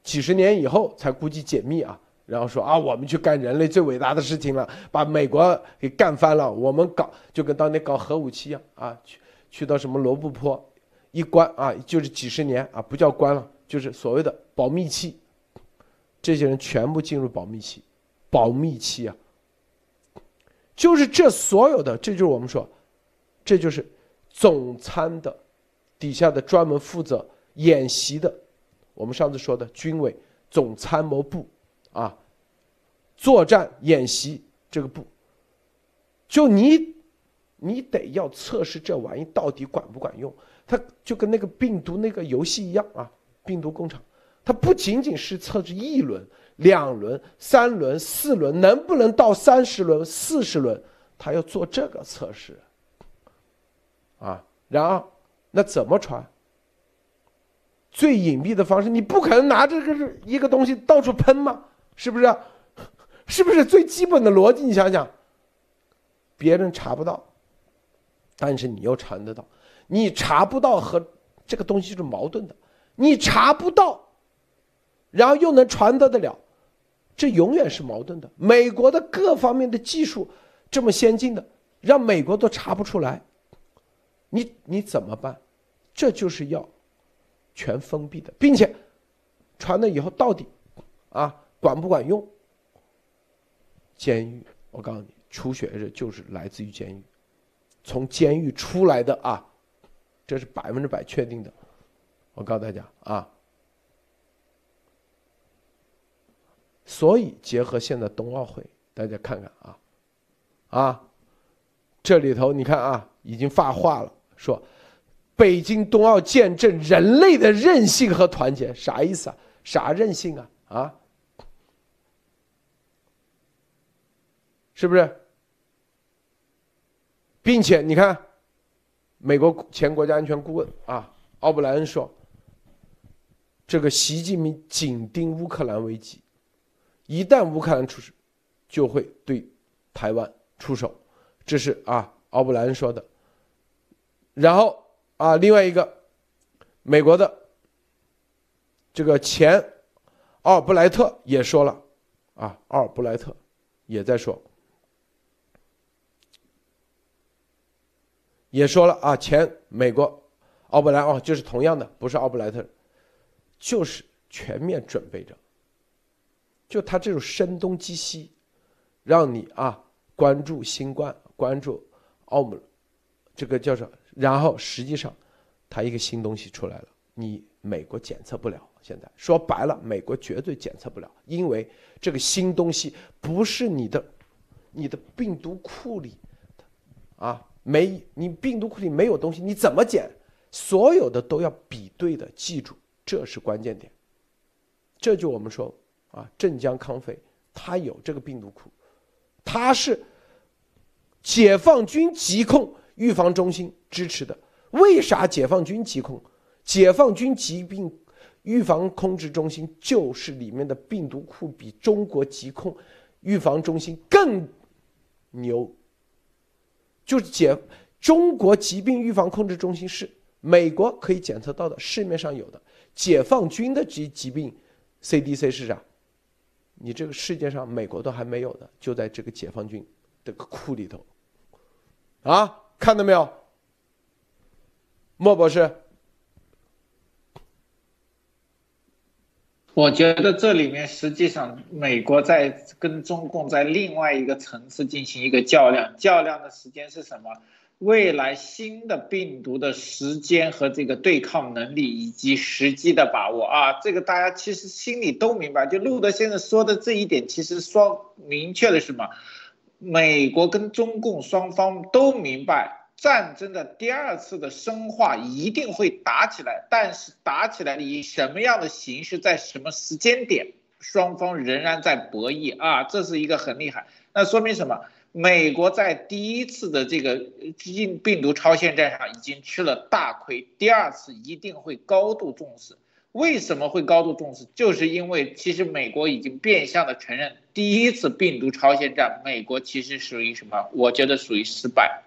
Speaker 1: 几十年以后才估计解密啊，然后说啊，我们去干人类最伟大的事情了，把美国给干翻了。我们搞就跟当年搞核武器一样啊，去去到什么罗布泊一关啊，就是几十年啊，不叫关了，就是所谓的保密期。这些人全部进入保密期，保密期啊，就是这所有的，这就是我们说。这就是总参的底下的专门负责演习的，我们上次说的军委总参谋部啊，作战演习这个部，就你你得要测试这玩意到底管不管用，它就跟那个病毒那个游戏一样啊，病毒工厂，它不仅仅是测试一轮、两轮、三轮、四轮，能不能到三十轮、四十轮，它要做这个测试。啊，然后那怎么传？最隐蔽的方式，你不可能拿这个是一个东西到处喷吗，是不是？(laughs) 是不是最基本的逻辑？你想想，别人查不到，但是你又传得到，你查不到和这个东西是矛盾的，你查不到，然后又能传得得了，这永远是矛盾的。美国的各方面的技术这么先进的，让美国都查不出来。你你怎么办？这就是要全封闭的，并且传了以后到底啊管不管用？监狱，我告诉你，出血热就是来自于监狱，从监狱出来的啊，这是百分之百确定的。我告诉大家啊，所以结合现在冬奥会，大家看看啊啊，这里头你看啊，已经发话了。说，北京冬奥见证人类的韧性和团结，啥意思啊？啥韧性啊？啊？是不是？并且你看，美国前国家安全顾问啊，奥布莱恩说，这个习近平紧盯乌克兰危机，一旦乌克兰出事，就会对台湾出手，这是啊，奥布莱恩说的。然后啊，另外一个，美国的这个前奥布莱特也说了，啊，奥布莱特也在说，也说了啊，前美国奥布莱哦，就是同样的，不是奥布莱特，就是全面准备着，就他这种声东击西，让你啊关注新冠，关注奥姆，这个叫什么？然后实际上，他一个新东西出来了，你美国检测不了。现在说白了，美国绝对检测不了，因为这个新东西不是你的，你的病毒库里，啊，没你病毒库里没有东西，你怎么检？所有的都要比对的，记住，这是关键点。这就我们说啊，镇江康菲他有这个病毒库，他是解放军疾控预防中心支持的。为啥解放军疾控？解放军疾病。预防控制中心就是里面的病毒库比中国疾控预防中心更牛，就是解中国疾病预防控制中心是美国可以检测到的市面上有的，解放军的疾疾病 CDC 是啥？你这个世界上美国都还没有的，就在这个解放军的个库里头，啊，看到没有，莫博士？
Speaker 2: 我觉得这里面实际上美国在跟中共在另外一个层次进行一个较量，较量的时间是什么？未来新的病毒的时间和这个对抗能力以及时机的把握啊，这个大家其实心里都明白。就路德先生说的这一点，其实说明确的什么？美国跟中共双方都明白。战争的第二次的深化一定会打起来，但是打起来以什么样的形式，在什么时间点，双方仍然在博弈啊，这是一个很厉害。那说明什么？美国在第一次的这个病病毒超限战上已经吃了大亏，第二次一定会高度重视。为什么会高度重视？就是因为其实美国已经变相的承认，第一次病毒超限战，美国其实属于什么？我觉得属于失败。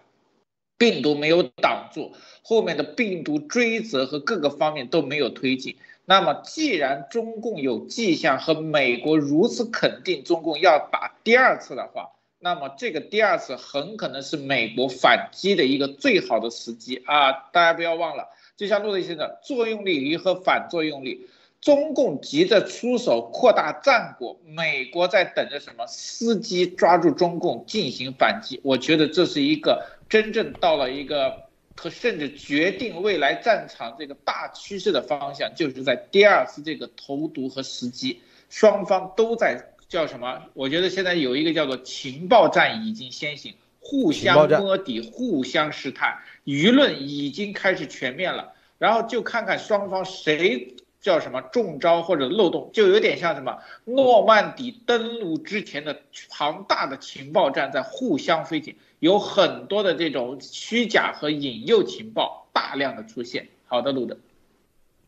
Speaker 2: 病毒没有挡住，后面的病毒追责和各个方面都没有推进。那么，既然中共有迹象和美国如此肯定中共要打第二次的话，那么这个第二次很可能是美国反击的一个最好的时机啊！大家不要忘了，就像陆德先生，作用力和反作用力，中共急着出手扩大战果，美国在等着什么？伺机抓住中共进行反击。我觉得这是一个。真正到了一个和甚至决定未来战场这个大趋势的方向，就是在第二次这个投毒和时机，双方都在叫什么？我觉得现在有一个叫做情报战已经先行，互相摸底，互相试探，舆论已经开始全面了。然后就看看双方谁叫什么中招或者漏洞，就有点像什么诺曼底登陆之前的庞大的情报战在互相飞艇。有很多的这种虚假和引诱情报大量的出现。好的，路德，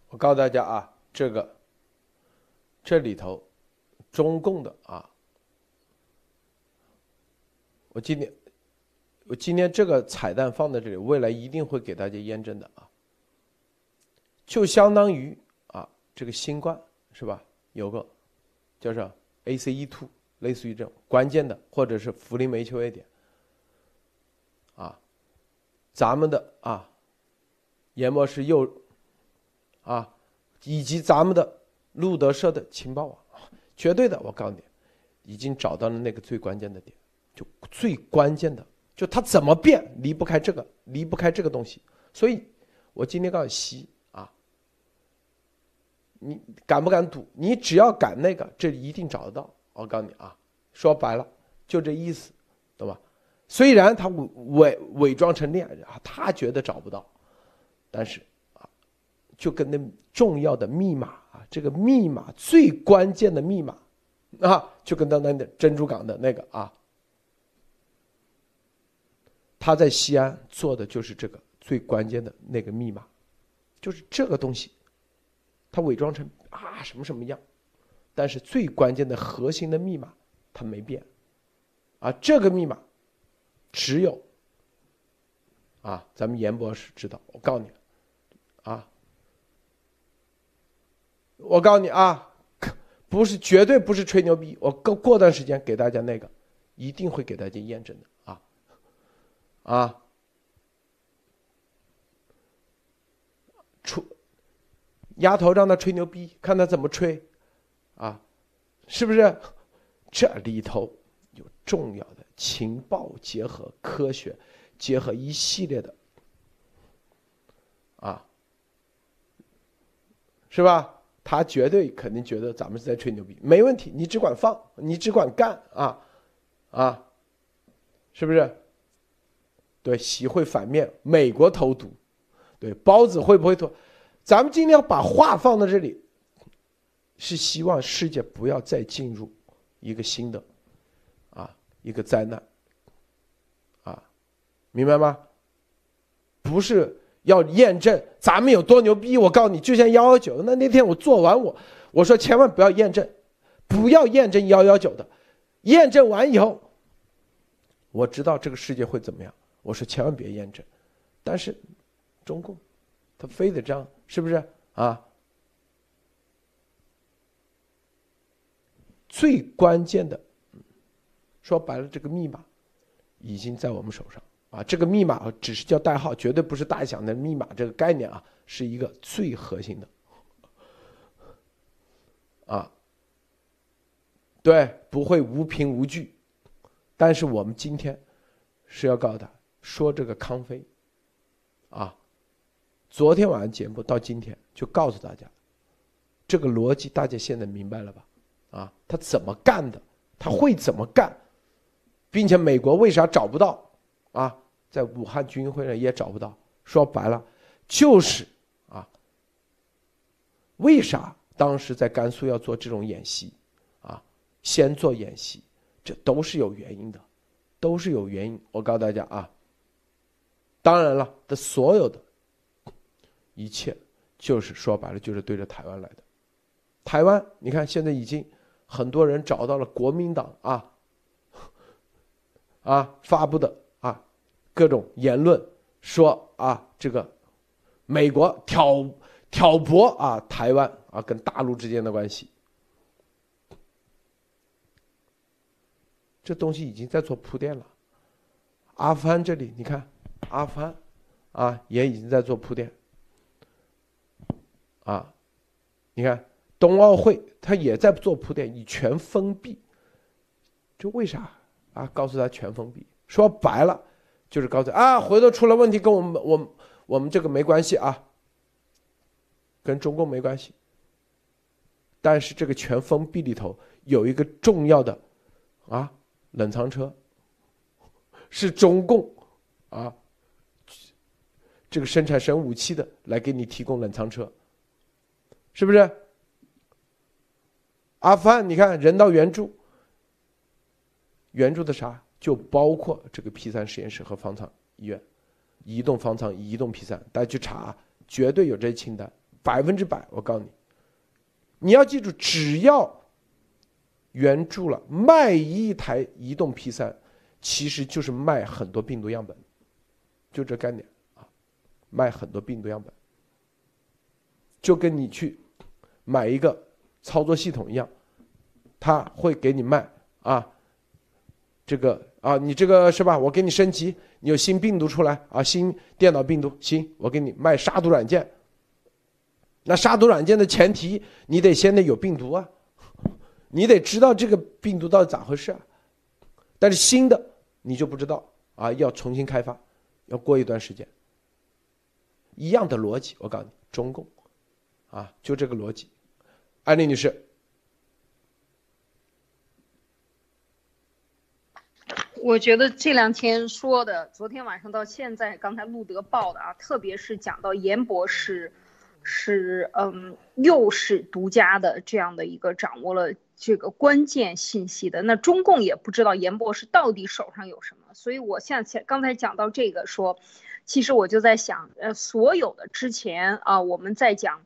Speaker 1: 我告诉大家啊，这个这里头中共的啊，我今天我今天这个彩蛋放在这里，未来一定会给大家验证的啊，就相当于啊这个新冠是吧？有个叫做 ACE2，类似于这种关键的，或者是福林霉球 A 点。啊咱们的啊，研博士又啊，以及咱们的路德社的情报网，绝对的，我告诉你，已经找到了那个最关键的点，就最关键的，就它怎么变离不开这个，离不开这个东西。所以，我今天告诉西啊，你敢不敢赌？你只要敢那个，这一定找得到。我告诉你啊，说白了就这意思，虽然他伪伪伪装成恋人啊，他觉得找不到，但是啊，就跟那重要的密码啊，这个密码最关键的密码啊，就跟当年的珍珠港的那个啊，他在西安做的就是这个最关键的那个密码，就是这个东西，他伪装成啊什么什么样，但是最关键的核心的密码他没变，啊，这个密码。只有啊，咱们严博士知道。我告诉你，啊，我告诉你啊，不是绝对不是吹牛逼，我过过段时间给大家那个，一定会给大家验证的啊啊，出丫头让他吹牛逼，看他怎么吹啊，是不是？这里头重要的情报结合科学，结合一系列的啊，是吧？他绝对肯定觉得咱们是在吹牛逼，没问题，你只管放，你只管干啊啊，是不是？对，习会反面，美国投毒，对，包子会不会投？咱们今天把话放到这里，是希望世界不要再进入。一个新的，一个灾难，啊，明白吗？不是要验证咱们有多牛逼，我告诉你，就像幺幺九，那那天我做完我，我说千万不要验证，不要验证幺幺九的，验证完以后，我知道这个世界会怎么样，我说千万别验证，但是中共他非得这样，是不是啊？最关键的，说白了，这个密码已经在我们手上啊！这个密码只是叫代号，绝对不是大家想的密码这个概念啊，是一个最核心的啊。对，不会无凭无据。但是我们今天是要告诉他，说这个康菲啊，昨天晚上节目到今天就告诉大家，这个逻辑大家现在明白了吧？啊，他怎么干的？他会怎么干？并且美国为啥找不到？啊，在武汉军会上也找不到。说白了，就是啊，为啥当时在甘肃要做这种演习？啊，先做演习，这都是有原因的，都是有原因。我告诉大家啊，当然了，这所有的一切，就是说白了，就是对着台湾来的。台湾，你看现在已经。很多人找到了国民党啊，啊发布的啊各种言论，说啊这个美国挑挑拨啊台湾啊跟大陆之间的关系，这东西已经在做铺垫了。阿富汗这里你看，阿富汗啊也已经在做铺垫，啊，你看。冬奥会他也在做铺垫，以全封闭，就为啥啊？告诉他全封闭，说白了就是告诉啊，回头出了问题跟我们我们我们这个没关系啊，跟中共没关系。但是这个全封闭里头有一个重要的啊冷藏车，是中共啊这个生产生武器的来给你提供冷藏车，是不是？阿富汗，你看人道援助，援助的啥？就包括这个 P 三实验室和方舱医院，移动方舱、移动 P 三，大家去查，绝对有这些清单，百分之百。我告诉你，你要记住，只要援助了，卖一台移动 P 三，其实就是卖很多病毒样本，就这概念啊，卖很多病毒样本，就跟你去买一个。操作系统一样，他会给你卖啊，这个啊，你这个是吧？我给你升级，你有新病毒出来啊，新电脑病毒，行，我给你卖杀毒软件。那杀毒软件的前提，你得先得有病毒啊，你得知道这个病毒到底咋回事啊。但是新的你就不知道啊，要重新开发，要过一段时间。一样的逻辑，我告诉你，中共啊，就这个逻辑。安丽女士，
Speaker 3: 我觉得这两天说的，昨天晚上到现在，刚才路德报的啊，特别是讲到严博士，是嗯，又是独家的这样的一个掌握了这个关键信息的，那中共也不知道严博士到底手上有什么，所以我像前刚才讲到这个说，其实我就在想，呃，所有的之前啊，我们在讲。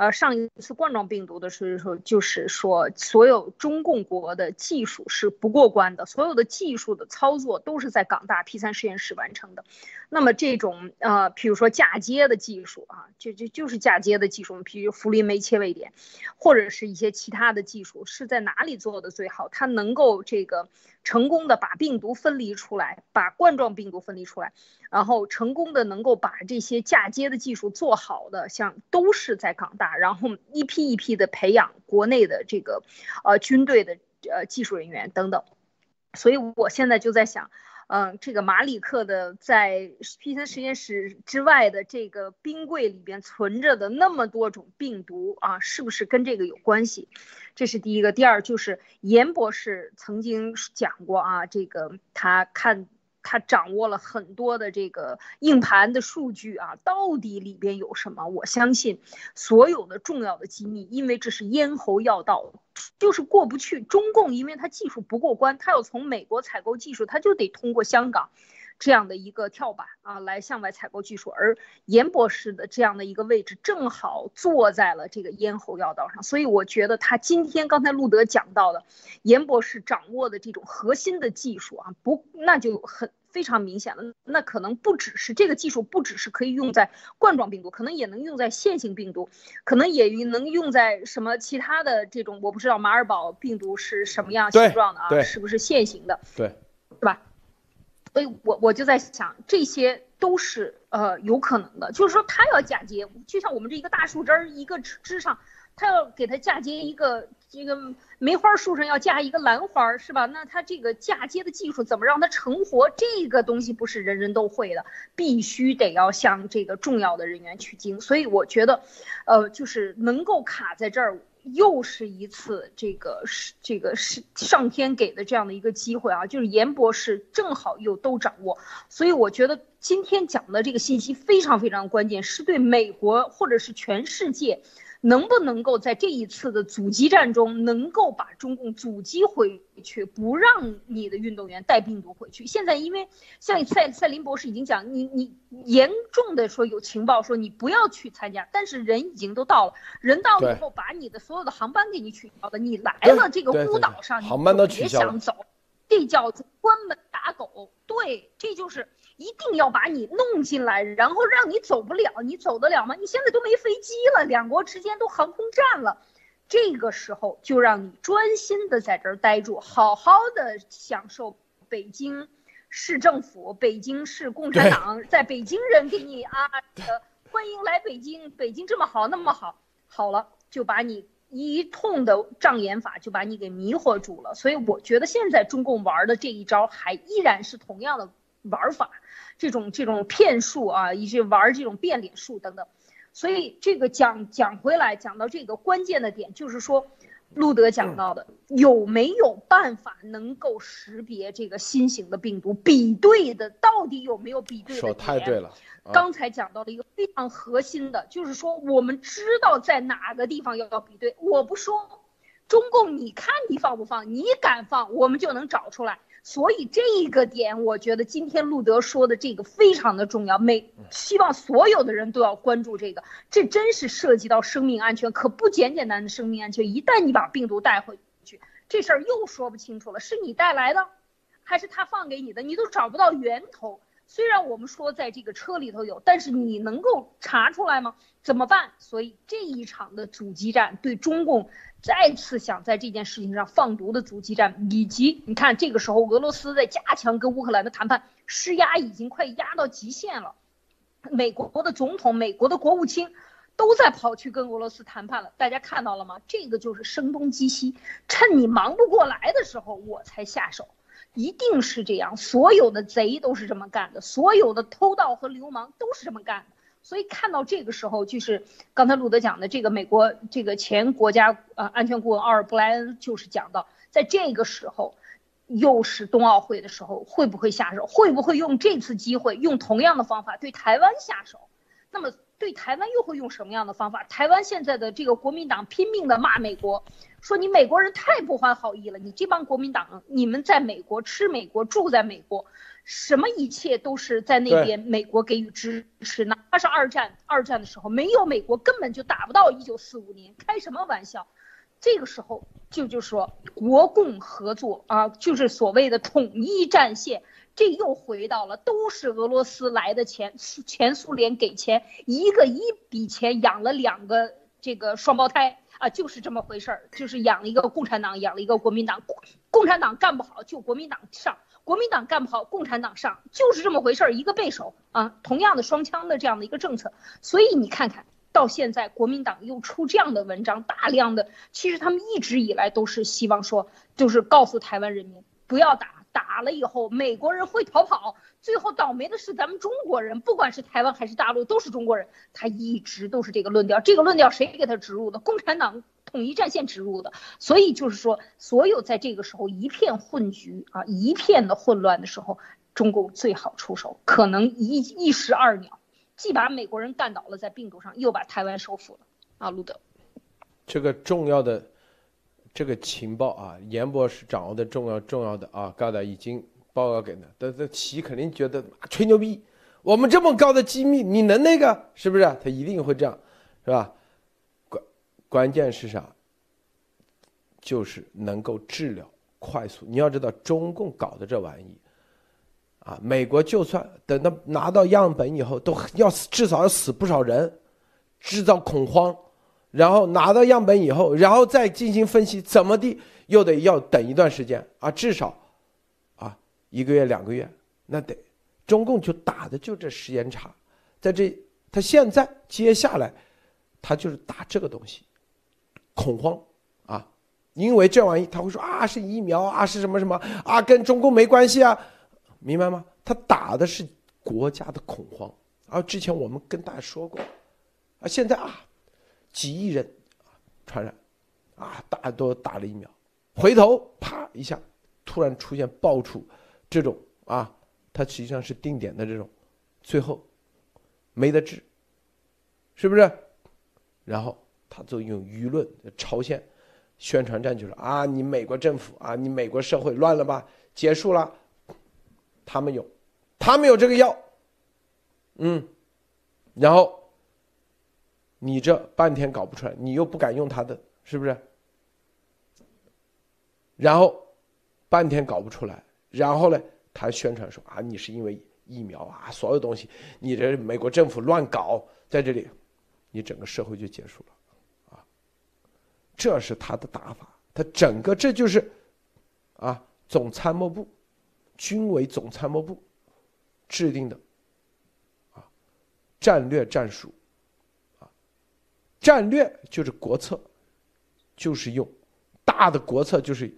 Speaker 3: 呃，上一次冠状病毒的时候，就是说所有中共国的技术是不过关的，所有的技术的操作都是在港大 P 三实验室完成的。那么这种呃，比如说嫁接的技术啊，就就就是嫁接的技术，比如福林酶切位点，或者是一些其他的技术，是在哪里做的最好？它能够这个成功的把病毒分离出来，把冠状病毒分离出来。然后成功的能够把这些嫁接的技术做好的，像都是在港大，然后一批一批的培养国内的这个，呃军队的呃技术人员等等，所以我现在就在想，嗯，这个马里克的在 P 三实验室之外的这个冰柜里边存着的那么多种病毒啊，是不是跟这个有关系？这是第一个。第二就是严博士曾经讲过啊，这个他看。他掌握了很多的这个硬盘的数据啊，到底里边有什么？我相信所有的重要的机密，因为这是咽喉要道，就是过不去。中共因为它技术不过关，它要从美国采购技术，它就得通过香港这样的一个跳板啊来向外采购技术。而严博士的这样的一个位置，正好坐在了这个咽喉要道上，所以我觉得他今天刚才路德讲到的严博士掌握的这种核心的技术啊，不那就很。非常明显的，那可能不只是这个技术，不只是可以用在冠状病毒，可能也能用在线性病毒，可能也能用在什么其他的这种，我不知道马尔堡病毒是什么样形状的啊？是不是线性的？
Speaker 1: 对，
Speaker 3: 是吧？所以我我就在想，这些都是呃有可能的，就是说它要嫁接，就像我们这一个大树枝儿一个枝枝上。他要给它嫁接一个这个梅花树上要嫁一个兰花是吧？那他这个嫁接的技术怎么让它成活？这个东西不是人人都会的，必须得要向这个重要的人员取经。所以我觉得，呃，就是能够卡在这儿，又是一次这个是这个是上天给的这样的一个机会啊！就是严博士正好又都掌握，所以我觉得今天讲的这个信息非常非常关键，是对美国或者是全世界。能不能够在这一次的阻击战中，能够把中共阻击回去，不让你的运动员带病毒回去？现在因为像赛赛林博士已经讲，你你严重的说有情报说你不要去参加，但是人已经都到了，人到了以后把你的所有的航班给你取消了，你来了这个孤岛上，
Speaker 1: 航班都取消
Speaker 3: 别想走，这叫关门打狗。对，这就是。一定要把你弄进来，然后让你走不了，你走得了吗？你现在都没飞机了，两国之间都航空战了，这个时候就让你专心的在这儿待住，好好的享受北京市政府、北京市共产党在北京人给你啊，欢迎来北京，北京这么好那么好，好了就把你一通的障眼法就把你给迷惑住了，所以我觉得现在中共玩的这一招还依然是同样的。玩法，这种这种骗术啊，以及玩这种变脸术等等，所以这个讲讲回来，讲到这个关键的点，就是说，路德讲到的有没有办法能够识别这个新型的病毒，比对的到底有没有比对的
Speaker 1: 说太对了。
Speaker 3: 刚才讲到了一个非常核心的，就是说我们知道在哪个地方要要比对。我不说，中共你看你放不放，你敢放，我们就能找出来。所以这一个点，我觉得今天路德说的这个非常的重要，每希望所有的人都要关注这个，这真是涉及到生命安全，可不简简单的生命安全。一旦你把病毒带回去，这事儿又说不清楚了，是你带来的，还是他放给你的，你都找不到源头。虽然我们说在这个车里头有，但是你能够查出来吗？怎么办？所以这一场的阻击战对中共再次想在这件事情上放毒的阻击战，以及你看这个时候俄罗斯在加强跟乌克兰的谈判，施压已经快压到极限了。美国的总统、美国的国务卿都在跑去跟俄罗斯谈判了，大家看到了吗？这个就是声东击西，趁你忙不过来的时候，我才下手。一定是这样，所有的贼都是这么干的，所有的偷盗和流氓都是这么干的。所以看到这个时候，就是刚才路德讲的这个美国这个前国家呃安全顾问奥尔布莱恩就是讲到，在这个时候，又是冬奥会的时候，会不会下手？会不会用这次机会用同样的方法对台湾下手？那么对台湾又会用什么样的方法？台湾现在的这个国民党拼命的骂美国，说你美国人太不怀好意了，你这帮国民党，你们在美国吃美国住在美国，什么一切都是在那边美国给予支持，哪怕是二战二战的时候没有美国根本就打不到一九四五年，开什么玩笑？这个时候就就说国共合作啊，就是所谓的统一战线。这又回到了，都是俄罗斯来的钱，前苏联给钱，一个一笔钱养了两个这个双胞胎啊，就是这么回事儿，就是养了一个共产党，养了一个国民党，共产党干不好就国民党上，国民党干不好共产党上，就是这么回事儿，一个背手啊，同样的双枪的这样的一个政策，所以你看看到现在国民党又出这样的文章，大量的，其实他们一直以来都是希望说，就是告诉台湾人民不要打。打了以后，美国人会逃跑，最后倒霉的是咱们中国人，不管是台湾还是大陆，都是中国人。他一直都是这个论调，这个论调谁给他植入的？共产党统一战线植入的。所以就是说，所有在这个时候一片混局啊，一片的混乱的时候，中共最好出手，可能一一石二鸟，既把美国人干倒了在病毒上，又把台湾收复了啊，路德。
Speaker 1: 这个重要的。这个情报啊，严博士掌握的重要重要的啊，刚才已经报告给他。但这齐肯定觉得吹牛逼，我们这么高的机密，你能那个是不是？他一定会这样，是吧？关关键是啥？就是能够治疗快速。你要知道，中共搞的这玩意，啊，美国就算等他拿到样本以后，都要死，至少要死不少人，制造恐慌。然后拿到样本以后，然后再进行分析，怎么地又得要等一段时间啊，至少，啊一个月两个月，那得，中共就打的就这时间差，在这他现在接下来，他就是打这个东西，恐慌啊，因为这玩意他会说啊是疫苗啊是什么什么啊跟中共没关系啊，明白吗？他打的是国家的恐慌，而之前我们跟大家说过，啊现在啊。几亿人啊传染，啊，大家都打了疫苗，回头啪一下，突然出现爆出这种啊，它实际上是定点的这种，最后没得治，是不是？然后他就用舆论朝鲜宣传战就是啊，你美国政府啊，你美国社会乱了吧？结束了，他们有，他们有这个药，嗯，然后。你这半天搞不出来，你又不敢用他的，是不是？然后半天搞不出来，然后呢，他宣传说啊，你是因为疫苗啊，所有东西，你这美国政府乱搞，在这里，你整个社会就结束了，啊，这是他的打法，他整个这就是，啊，总参谋部，军委总参谋部制定的，啊，战略战术。战略就是国策，就是用大的国策，就是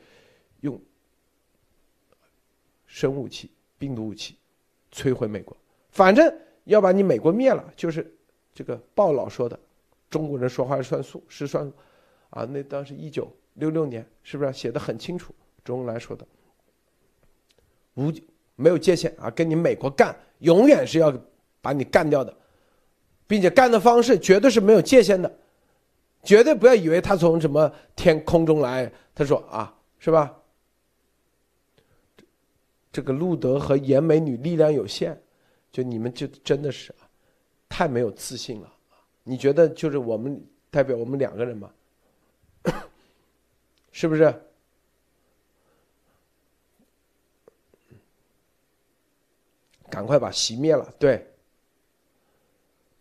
Speaker 1: 用生物武器、病毒武器摧毁美国。反正要把你美国灭了，就是这个鲍老说的，中国人说话算数是算啊。那当时一九六六年，是不是写的很清楚？周恩来说的，无没有界限啊，跟你美国干，永远是要把你干掉的。并且干的方式绝对是没有界限的，绝对不要以为他从什么天空中来。他说啊，是吧？这个路德和严美女力量有限，就你们就真的是太没有自信了。你觉得就是我们代表我们两个人吗？(coughs) 是不是？赶快把席灭了，对。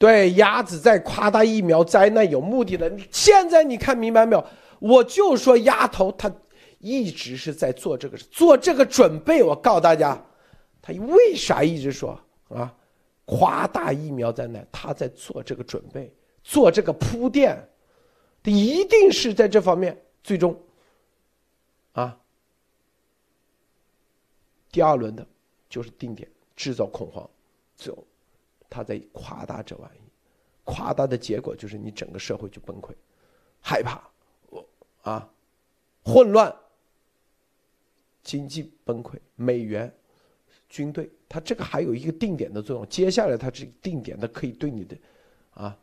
Speaker 1: 对，鸭子在夸大疫苗灾难有目的的。现在你看明白没有？我就说丫头，她一直是在做这个做这个准备。我告诉大家，他为啥一直说啊，夸大疫苗灾难？他在做这个准备，做这个铺垫，他一定是在这方面最终啊，第二轮的就是定点制造恐慌，最后。他在夸大这玩意，夸大的结果就是你整个社会就崩溃，害怕，我啊，混乱，经济崩溃，美元，军队，它这个还有一个定点的作用。接下来它这个定点的可以对你的啊，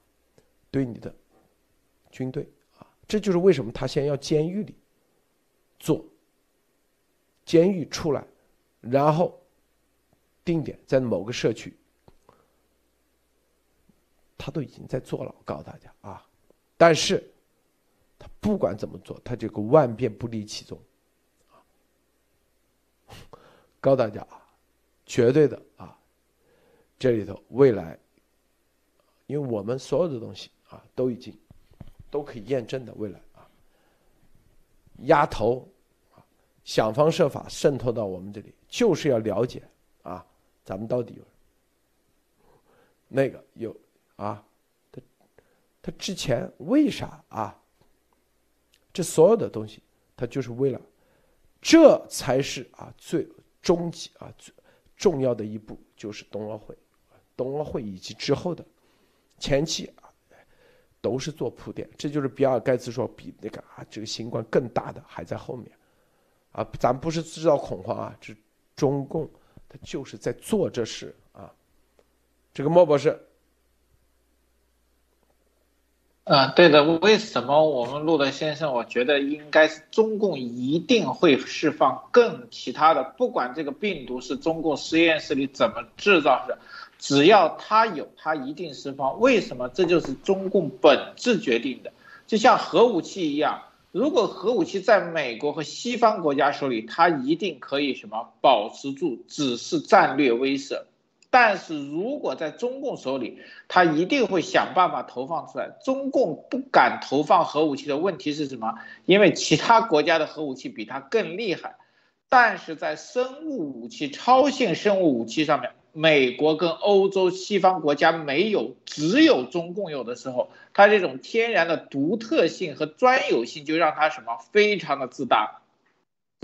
Speaker 1: 对你的军队啊，这就是为什么他先要监狱里做，监狱出来，然后定点在某个社区，他都已经在做了。我告诉大家啊，但是他不管怎么做，他这个万变不离其宗。告诉大家啊，绝对的啊，这里头未来，因为我们所有的东西啊，都已经都可以验证的未来啊，压头啊，想方设法渗透到我们这里，就是要了解啊，咱们到底有那个有啊，他他之前为啥啊？这所有的东西，他就是为了，这才是啊最。终极啊，最重要的一步就是冬奥会，冬奥会以及之后的前期啊，都是做铺垫。这就是比尔盖茨说，比那个啊这个新冠更大的还在后面，啊，咱不是制造恐慌啊，这中共他就是在做这事啊。这个莫博士。
Speaker 2: 啊，对的，为什么我们路德先生，我觉得应该是中共一定会释放更其他的，不管这个病毒是中共实验室里怎么制造的，只要它有，它一定释放。为什么？这就是中共本质决定的，就像核武器一样，如果核武器在美国和西方国家手里，它一定可以什么保持住，只是战略威慑。但是如果在中共手里，他一定会想办法投放出来。中共不敢投放核武器的问题是什么？因为其他国家的核武器比它更厉害。但是在生物武器、超限生物武器上面，美国跟欧洲西方国家没有，只有中共有的时候，它这种天然的独特性和专有性就让它什么非常的自大。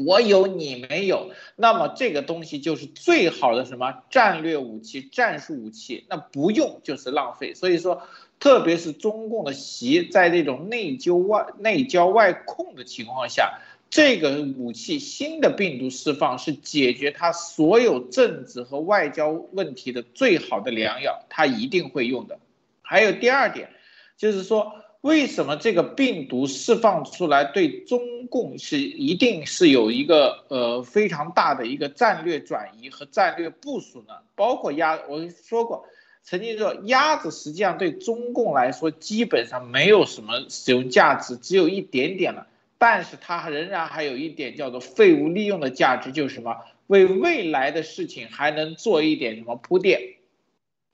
Speaker 2: 我有你没有，那么这个东西就是最好的什么战略武器、战术武器，那不用就是浪费。所以说，特别是中共的习在这种内疚外内交外控的情况下，这个武器新的病毒释放是解决他所有政治和外交问题的最好的良药，他一定会用的。还有第二点，就是说。为什么这个病毒释放出来对中共是一定是有一个呃非常大的一个战略转移和战略部署呢？包括鸭，我说过，曾经说鸭子实际上对中共来说基本上没有什么使用价值，只有一点点了。但是它仍然还有一点叫做废物利用的价值，就是什么为未来的事情还能做一点什么铺垫。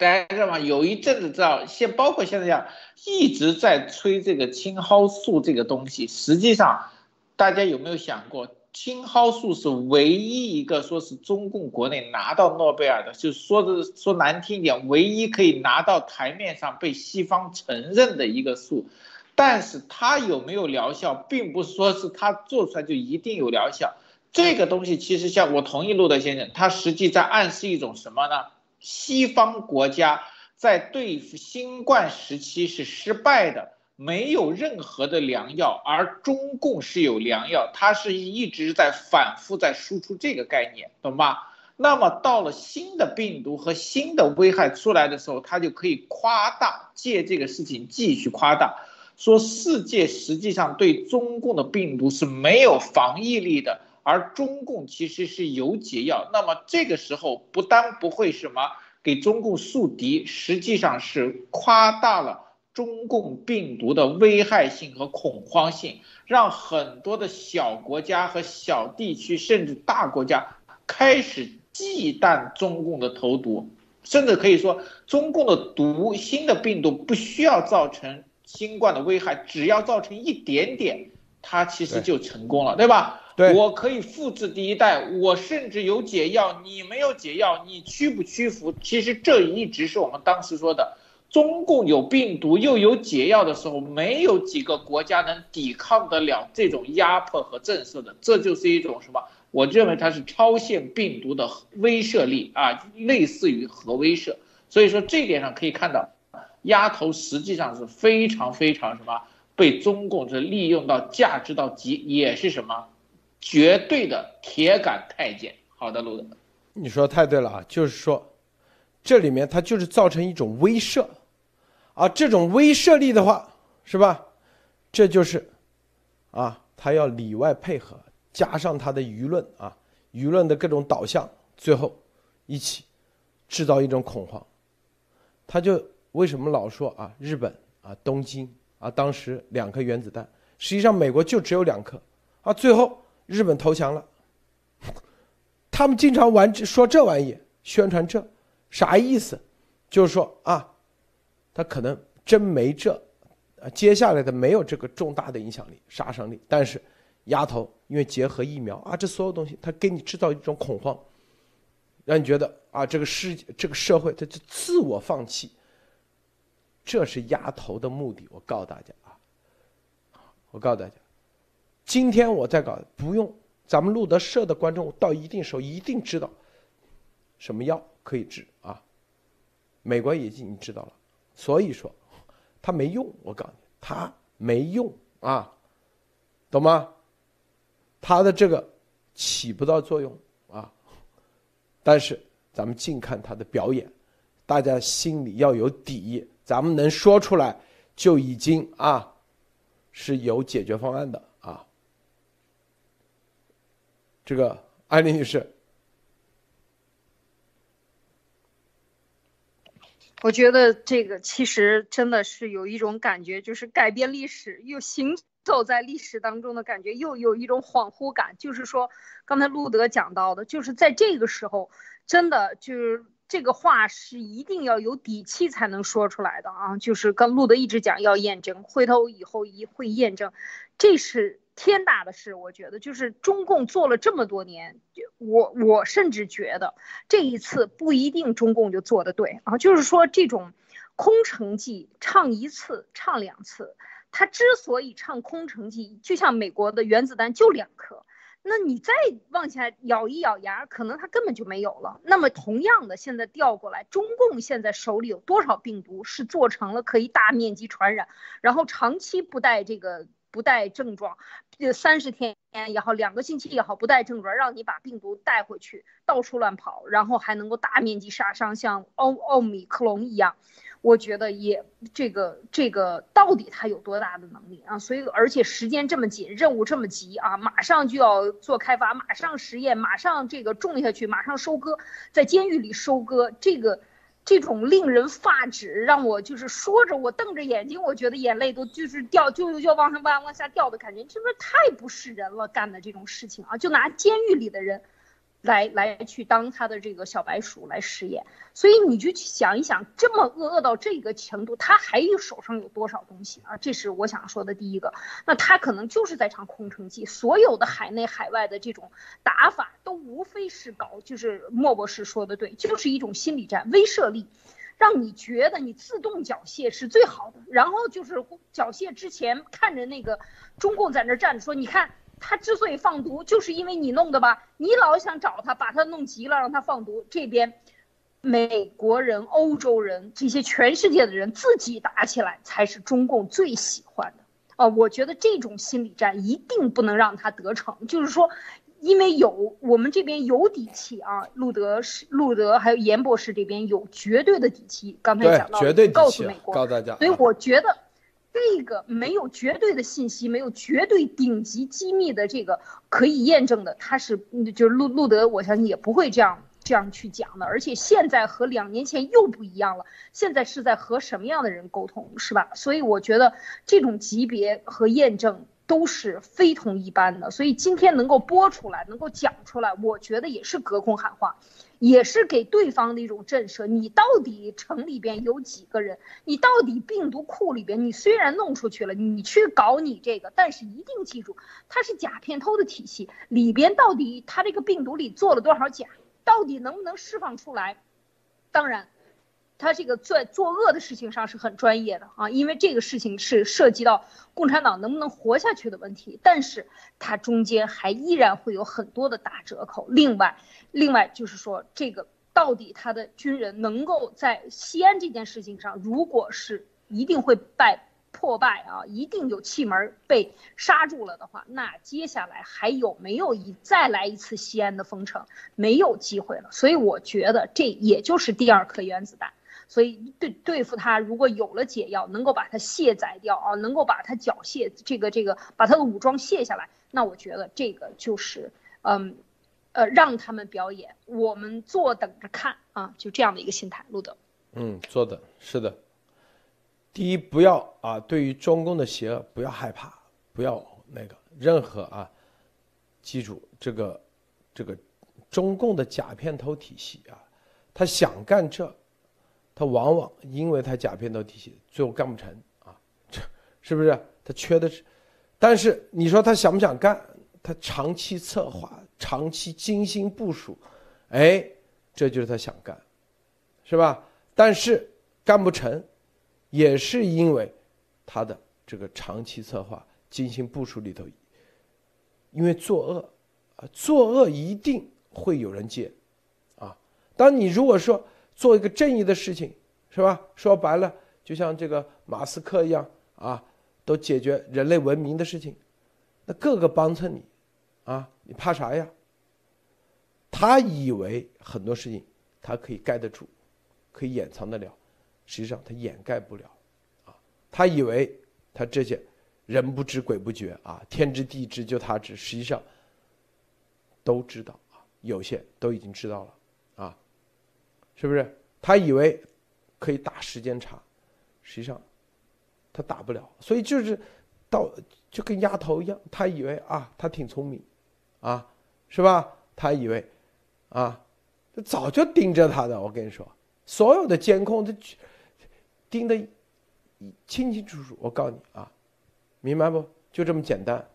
Speaker 2: 大家知道吗？有一阵子知道，现包括现在样，一直在吹这个青蒿素这个东西。实际上，大家有没有想过，青蒿素是唯一一个说是中共国内拿到诺贝尔的，就说的说难听一点，唯一可以拿到台面上被西方承认的一个素。但是它有没有疗效，并不说是它做出来就一定有疗效。这个东西其实像我同意路德先生，它实际在暗示一种什么呢？西方国家在对付新冠时期是失败的，没有任何的良药，而中共是有良药，它是一直在反复在输出这个概念，懂吧？那么到了新的病毒和新的危害出来的时候，它就可以夸大，借这个事情继续夸大，说世界实际上对中共的病毒是没有防疫力的。而中共其实是有解药，那么这个时候不单不会什么给中共树敌，实际上是夸大了中共病毒的危害性和恐慌性，让很多的小国家和小地区，甚至大国家开始忌惮中共的投毒，甚至可以说，中共的毒新的病毒不需要造成新冠的危害，只要造成一点点，它其实就成功了，对吧？我可以复制第一代，我甚至有解药，你没有解药，你屈不屈服？其实这一直是我们当时说的，中共有病毒又有解药的时候，没有几个国家能抵抗得了这种压迫和震慑的，这就是一种什么？我认为它是超限病毒的威慑力啊，类似于核威慑。所以说这一点上可以看到，鸭头实际上是非常非常什么被中共是利用到价值到极，也是什么？绝对的铁杆太监，好的，路德，
Speaker 1: 你说太对了啊！就是说，这里面它就是造成一种威慑，啊，这种威慑力的话，是吧？这就是啊，他要里外配合，加上他的舆论啊，舆论的各种导向，最后一起制造一种恐慌。他就为什么老说啊，日本啊，东京啊，当时两颗原子弹，实际上美国就只有两颗啊，最后日本投降了。他们经常玩说这玩意，宣传这啥意思？就是说啊，他可能真没这，啊，接下来的没有这个重大的影响力、杀伤力。但是丫头因为结合疫苗啊，这所有东西，他给你制造一种恐慌，让你觉得啊，这个世界这个社会，它就自我放弃。这是丫头的目的。我告诉大家啊，我告诉大家，今天我在搞，不用。咱们路德社的观众到一定时候一定知道，什么药可以治啊？美国已经知道了，所以说，它没用。我告诉你，它没用啊，懂吗？它的这个起不到作用啊。但是咱们静看他的表演，大家心里要有底，咱们能说出来就已经啊是有解决方案的。这个艾丽女士，
Speaker 3: 我觉得这个其实真的是有一种感觉，就是改变历史，又行走在历史当中的感觉，又有一种恍惚感。就是说，刚才路德讲到的，就是在这个时候，真的就是这个话是一定要有底气才能说出来的啊！就是跟路德一直讲要验证，回头以后一会验证，这是。天大的事，我觉得就是中共做了这么多年，我我甚至觉得这一次不一定中共就做的对啊。就是说这种空城计唱一次唱两次，他之所以唱空城计，就像美国的原子弹就两颗，那你再往下咬一咬牙，可能他根本就没有了。那么同样的，现在调过来，中共现在手里有多少病毒是做成了可以大面积传染，然后长期不带这个。不带症状，这三十天也好，两个星期也好，不带症状，让你把病毒带回去，到处乱跑，然后还能够大面积杀伤，像奥奥米克隆一样，我觉得也这个这个到底它有多大的能力啊？所以而且时间这么紧，任务这么急啊，马上就要做开发，马上实验，马上这个种下去，马上收割，在监狱里收割这个。这种令人发指，让我就是说着，我瞪着眼睛，我觉得眼泪都就是掉，就就往上往往下掉的感觉，这不是太不是人了？干的这种事情啊，就拿监狱里的人。来来去当他的这个小白鼠来实验，所以你就去想一想，这么恶恶到这个程度，他还有手上有多少东西啊？这是我想说的第一个。那他可能就是在唱空城计，所有的海内海外的这种打法都无非是搞，就是莫博士说的对，就是一种心理战，威慑力，让你觉得你自动缴械是最好的。然后就是缴械之前看着那个中共在那站着说，你看。他之所以放毒，就是因为你弄的吧？你老想找他，把他弄急了，让他放毒。这边，美国人、欧洲人这些全世界的人自己打起来，才是中共最喜欢的。啊，我觉得这种心理战一定不能让他得逞。就是说，因为有我们这边有底气啊，路德是路德，还有严博士这边有绝对的底气。刚才讲到，
Speaker 1: 绝对
Speaker 3: 告诉美国，
Speaker 1: 告诉大家。
Speaker 3: 所以我觉得。这个没有绝对的信息，没有绝对顶级机密的这个可以验证的，他是就是路路德，我相信也不会这样这样去讲的。而且现在和两年前又不一样了，现在是在和什么样的人沟通，是吧？所以我觉得这种级别和验证。都是非同一般的，所以今天能够播出来，能够讲出来，我觉得也是隔空喊话，也是给对方的一种震慑。你到底城里边有几个人？你到底病毒库里边？你虽然弄出去了，你去搞你这个，但是一定记住，它是假片偷的体系里边，到底它这个病毒里做了多少假？到底能不能释放出来？当然。他这个在作恶的事情上是很专业的啊，因为这个事情是涉及到共产党能不能活下去的问题，但是它中间还依然会有很多的打折扣。另外，另外就是说，这个到底他的军人能够在西安这件事情上，如果是一定会败破败啊，一定有气门被刹住了的话，那接下来还有没有一再来一次西安的封城？没有机会了。所以我觉得这也就是第二颗原子弹。所以对对付他，如果有了解药，能够把它卸载掉啊，能够把它缴械，这个这个把他的武装卸下来，那我觉得这个就是嗯，呃，让他们表演，我们坐等着看啊，就这样的一个心态，路德。
Speaker 1: 嗯，坐等是的。第一，不要啊，对于中共的邪恶不要害怕，不要那个任何啊，记住这个这个中共的假片头体系啊，他想干这，他往往因为他假片到体系最后干不成啊，这是不是？他缺的是，但是你说他想不想干？他长期策划，长期精心部署，哎，这就是他想干，是吧？但是干不成。也是因为他的这个长期策划、精心部署里头，因为作恶啊，作恶一定会有人接啊。当你如果说做一个正义的事情，是吧？说白了，就像这个马斯克一样啊，都解决人类文明的事情，那各个帮衬你啊，你怕啥呀？他以为很多事情他可以盖得住，可以掩藏得了。实际上他掩盖不了，啊，他以为他这些人不知鬼不觉啊，天知地知就他知，实际上都知道啊，有些都已经知道了，是不是？他以为可以打时间差，实际上他打不了，所以就是到就跟丫头一样，他以为啊，他挺聪明，啊，是吧？他以为啊，早就盯着他的，我跟你说，所有的监控他。盯得清清楚楚，我告诉你啊，明白不？就这么简单，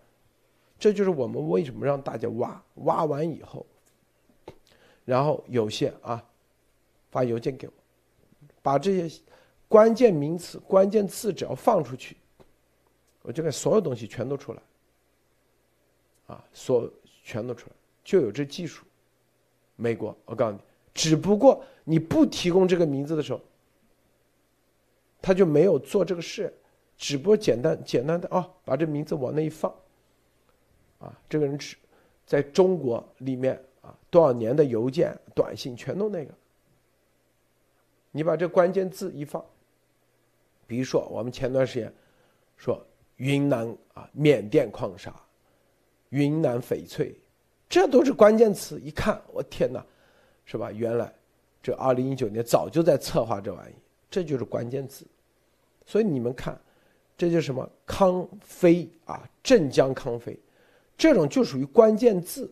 Speaker 1: 这就是我们为什么让大家挖挖完以后，然后有些啊发邮件给我，把这些关键名词、关键词只要放出去，我就给所有东西全都出来，啊，所全都出来，就有这技术。美国，我告诉你，只不过你不提供这个名字的时候。他就没有做这个事，只不过简单简单的啊，把这名字往那一放，啊，这个人只在中国里面啊，多少年的邮件、短信全都那个。你把这关键字一放，比如说我们前段时间说云南啊，缅甸矿砂，云南翡翠，这都是关键词。一看，我天哪，是吧？原来这二零一九年早就在策划这玩意，这就是关键字。所以你们看，这就是什么康飞啊，镇江康飞，这种就属于关键字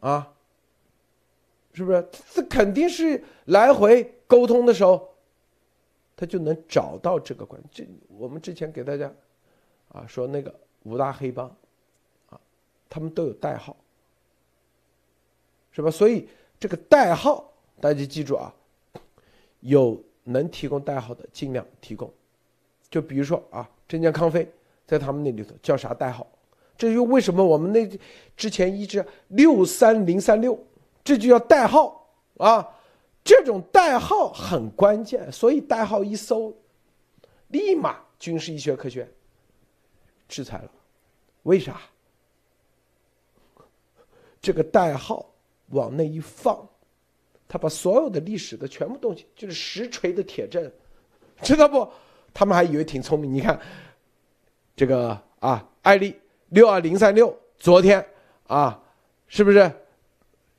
Speaker 1: 啊，是不是？这肯定是来回沟通的时候，他就能找到这个关。这我们之前给大家啊说那个五大黑帮啊，他们都有代号，是吧？所以这个代号大家记住啊，有。能提供代号的尽量提供，就比如说啊，镇江康飞在他们那里头叫啥代号？这就为什么我们那之前一直六三零三六，这就叫代号啊。这种代号很关键，所以代号一搜，立马军事医学科学制裁了。为啥？这个代号往那一放。他把所有的历史的全部东西，就是实锤的铁证，知道不？他们还以为挺聪明。你看，这个啊，艾丽六二零三六，昨天啊，是不是？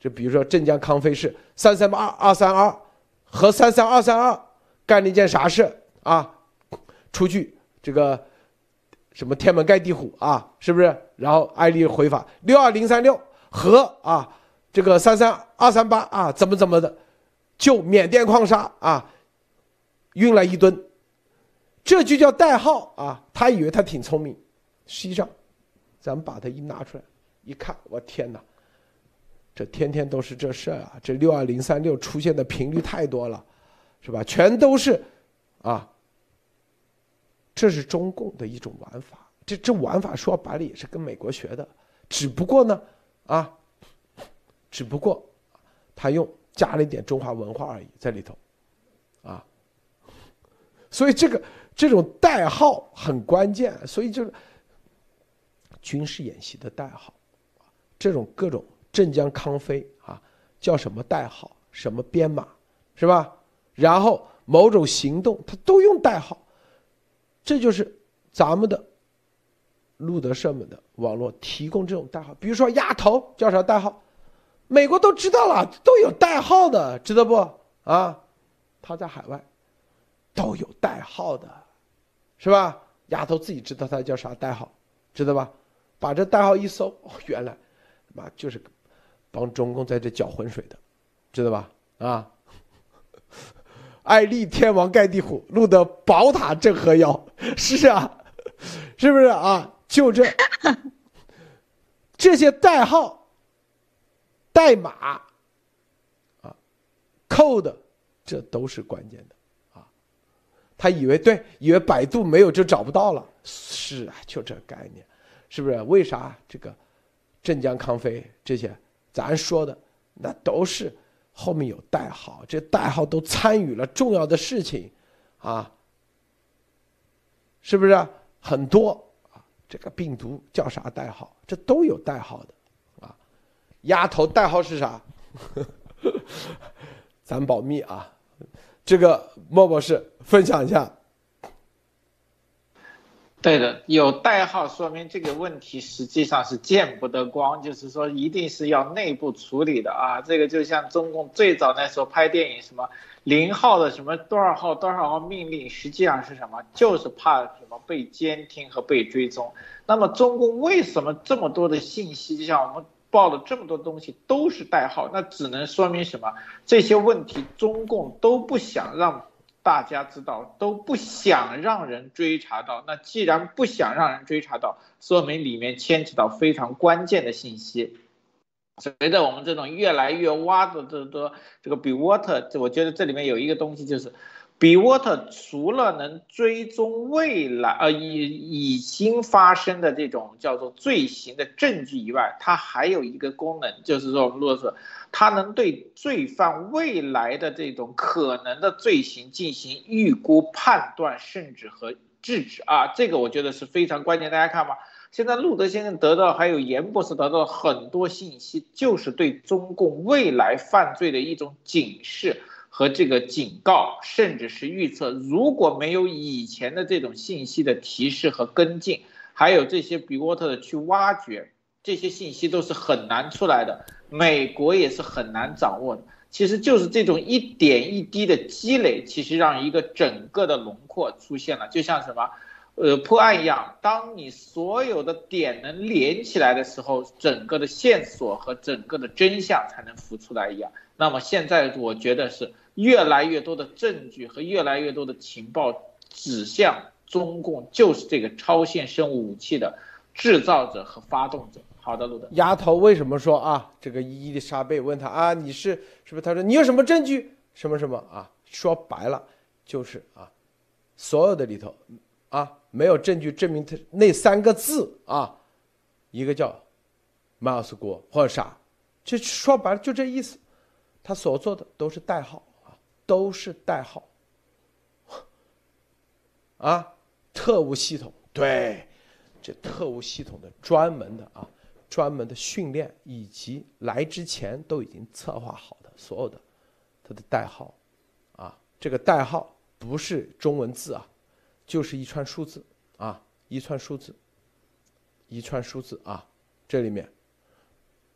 Speaker 1: 就比如说镇江康菲是三三八二三二和三三二三二干了一件啥事啊？出去这个什么天门盖地虎啊，是不是？然后艾丽回法六二零三六和啊。这个三三二三八啊，怎么怎么的，就缅甸矿砂啊，运了一吨，这就叫代号啊。他以为他挺聪明，实际上，咱们把它一拿出来一看，我天哪，这天天都是这事儿啊！这六二零三六出现的频率太多了，是吧？全都是啊，这是中共的一种玩法。这这玩法说白了也是跟美国学的，只不过呢，啊。只不过，他用加了一点中华文化而已在里头，啊，所以这个这种代号很关键，所以就是军事演习的代号，这种各种镇江康菲啊，叫什么代号，什么编码，是吧？然后某种行动，他都用代号，这就是咱们的路德社们的网络提供这种代号，比如说丫头叫啥代号，美国都知道了，都有代号的，知道不啊？他在海外都有代号的，是吧？丫头自己知道他叫啥代号，知道吧？把这代号一搜，哦，原来，妈就是帮中共在这搅浑水的，知道吧？啊！爱立天王盖地虎，路德宝塔镇河妖，是啊，是不是啊？就这这些代号、代码啊、code，这都是关键的啊。他以为对，以为百度没有就找不到了，是啊，就这概念，是不是？为啥这个镇江康菲这些咱说的那都是？后面有代号，这代号都参与了重要的事情，啊，是不是很多啊？这个病毒叫啥代号？这都有代号的，啊，丫头代号是啥？(laughs) 咱保密啊。这个莫博士分享一下。
Speaker 2: 对的，有代号说明这个问题实际上是见不得光，就是说一定是要内部处理的啊。这个就像中共最早那时候拍电影，什么零号的什么多少号多少号命令，实际上是什么？就是怕什么被监听和被追踪。那么中共为什么这么多的信息，就像我们报了这么多东西都是代号？那只能说明什么？这些问题中共都不想让。大家知道都不想让人追查到，那既然不想让人追查到，说明里面牵扯到非常关键的信息。随着我们这种越来越挖的这多这个 Be Water，我觉得这里面有一个东西就是。B w a t 除了能追踪未来呃已已经发生的这种叫做罪行的证据以外，它还有一个功能，就是说我们如果说它能对罪犯未来的这种可能的罪行进行预估、判断，甚至和制止啊，这个我觉得是非常关键。大家看吧，现在路德先生得到还有严博士得到很多信息，就是对中共未来犯罪的一种警示。和这个警告，甚至是预测，如果没有以前的这种信息的提示和跟进，还有这些比沃特的去挖掘，这些信息都是很难出来的。美国也是很难掌握的。其实就是这种一点一滴的积累，其实让一个整个的轮廓出现了，就像什么，呃，破案一样。当你所有的点能连起来的时候，整个的线索和整个的真相才能浮出来一样。那么现在我觉得是。越来越多的证据和越来越多的情报指向中共就是这个超限生物武器的制造者和发动者。好的，路德。
Speaker 1: 丫头为什么说啊？这个伊丽莎贝问他啊，你是是不是？他说你有什么证据？什么什么啊？说白了就是啊，所有的里头啊，没有证据证明他那三个字啊，一个叫马尔斯国或者啥，就说白了就这意思。他所做的都是代号。都是代号，啊，特务系统。对，这特务系统的专门的啊，专门的训练以及来之前都已经策划好的所有的，它的代号，啊，这个代号不是中文字啊，就是一串数字。啊，一串数字，一串数字啊，这里面，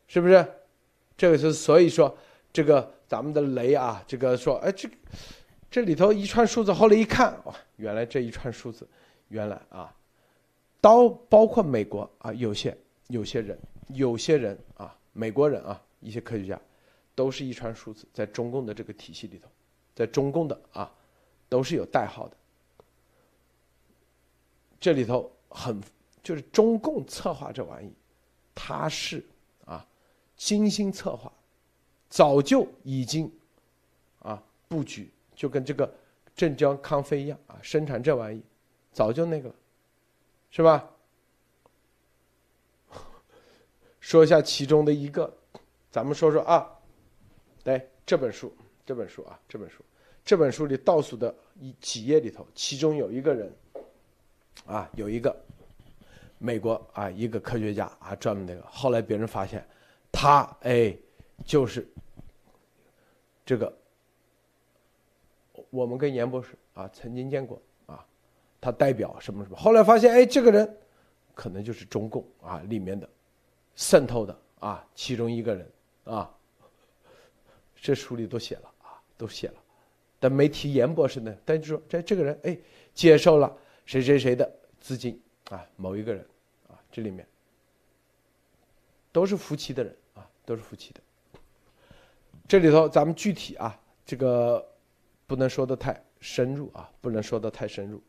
Speaker 1: 是不是？这个是所以说这个。咱们的雷啊，这个说，哎，这这里头一串数字，后来一看，哇，原来这一串数字，原来啊，到包括美国啊，有些有些人，有些人啊，美国人啊，一些科学家，都是一串数字，在中共的这个体系里头，在中共的啊，都是有代号的。这里头很就是中共策划这玩意，他是啊，精心策划。早就已经，啊，布局就跟这个镇江康菲一样啊，生产这玩意，早就那个了，是吧？说一下其中的一个，咱们说说啊，来这本书，这本书啊，这本书，这本书里倒数的一几页里头，其中有一个人，啊，有一个美国啊，一个科学家啊，专门那个，后来别人发现他哎。就是这个，我们跟严博士啊曾经见过啊，他代表什么什么，后来发现哎这个人可能就是中共啊里面的渗透的啊其中一个人啊，这书里都写了啊都写了，但没提严博士呢，但就说这这个人哎接受了谁谁谁的资金啊某一个人啊这里面都是夫妻的人啊都是夫妻的。这里头咱们具体啊，这个不能说的太深入啊，不能说的太深入。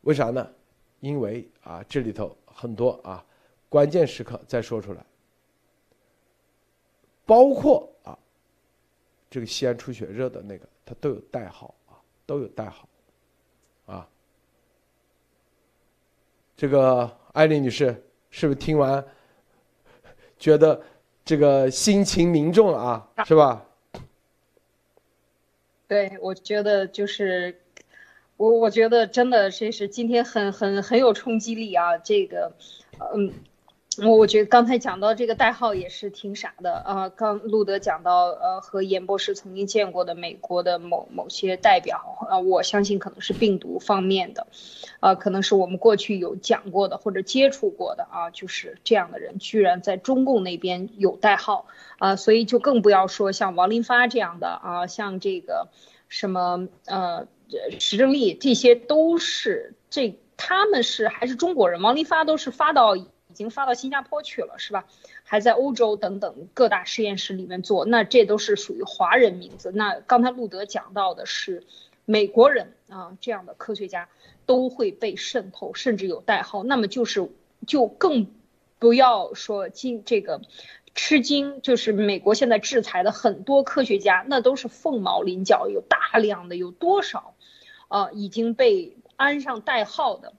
Speaker 1: 为啥呢？因为啊，这里头很多啊关键时刻再说出来，包括啊这个西安出血热的那个，它都有代号啊，都有代号啊。这个艾丽女士是不是听完觉得？这个心情凝重啊，是吧？
Speaker 3: 对，我觉得就是，我我觉得真的这是今天很很很有冲击力啊，这个，嗯。我我觉得刚才讲到这个代号也是挺傻的啊。刚路德讲到，呃，和严博士曾经见过的美国的某某些代表啊，我相信可能是病毒方面的，啊，可能是我们过去有讲过的或者接触过的啊，就是这样的人居然在中共那边有代号啊，所以就更不要说像王林发这样的啊，像这个什么呃石正丽，这些都是这他们是还是中国人，王林发都是发到。已经发到新加坡去了，是吧？还在欧洲等等各大实验室里面做，那这都是属于华人名字。那刚才路德讲到的是美国人啊，这样的科学家都会被渗透，甚至有代号。那么就是就更不要说今这个吃惊，就是美国现在制裁的很多科学家，那都是凤毛麟角，有大量的有多少啊已经被安上代号的。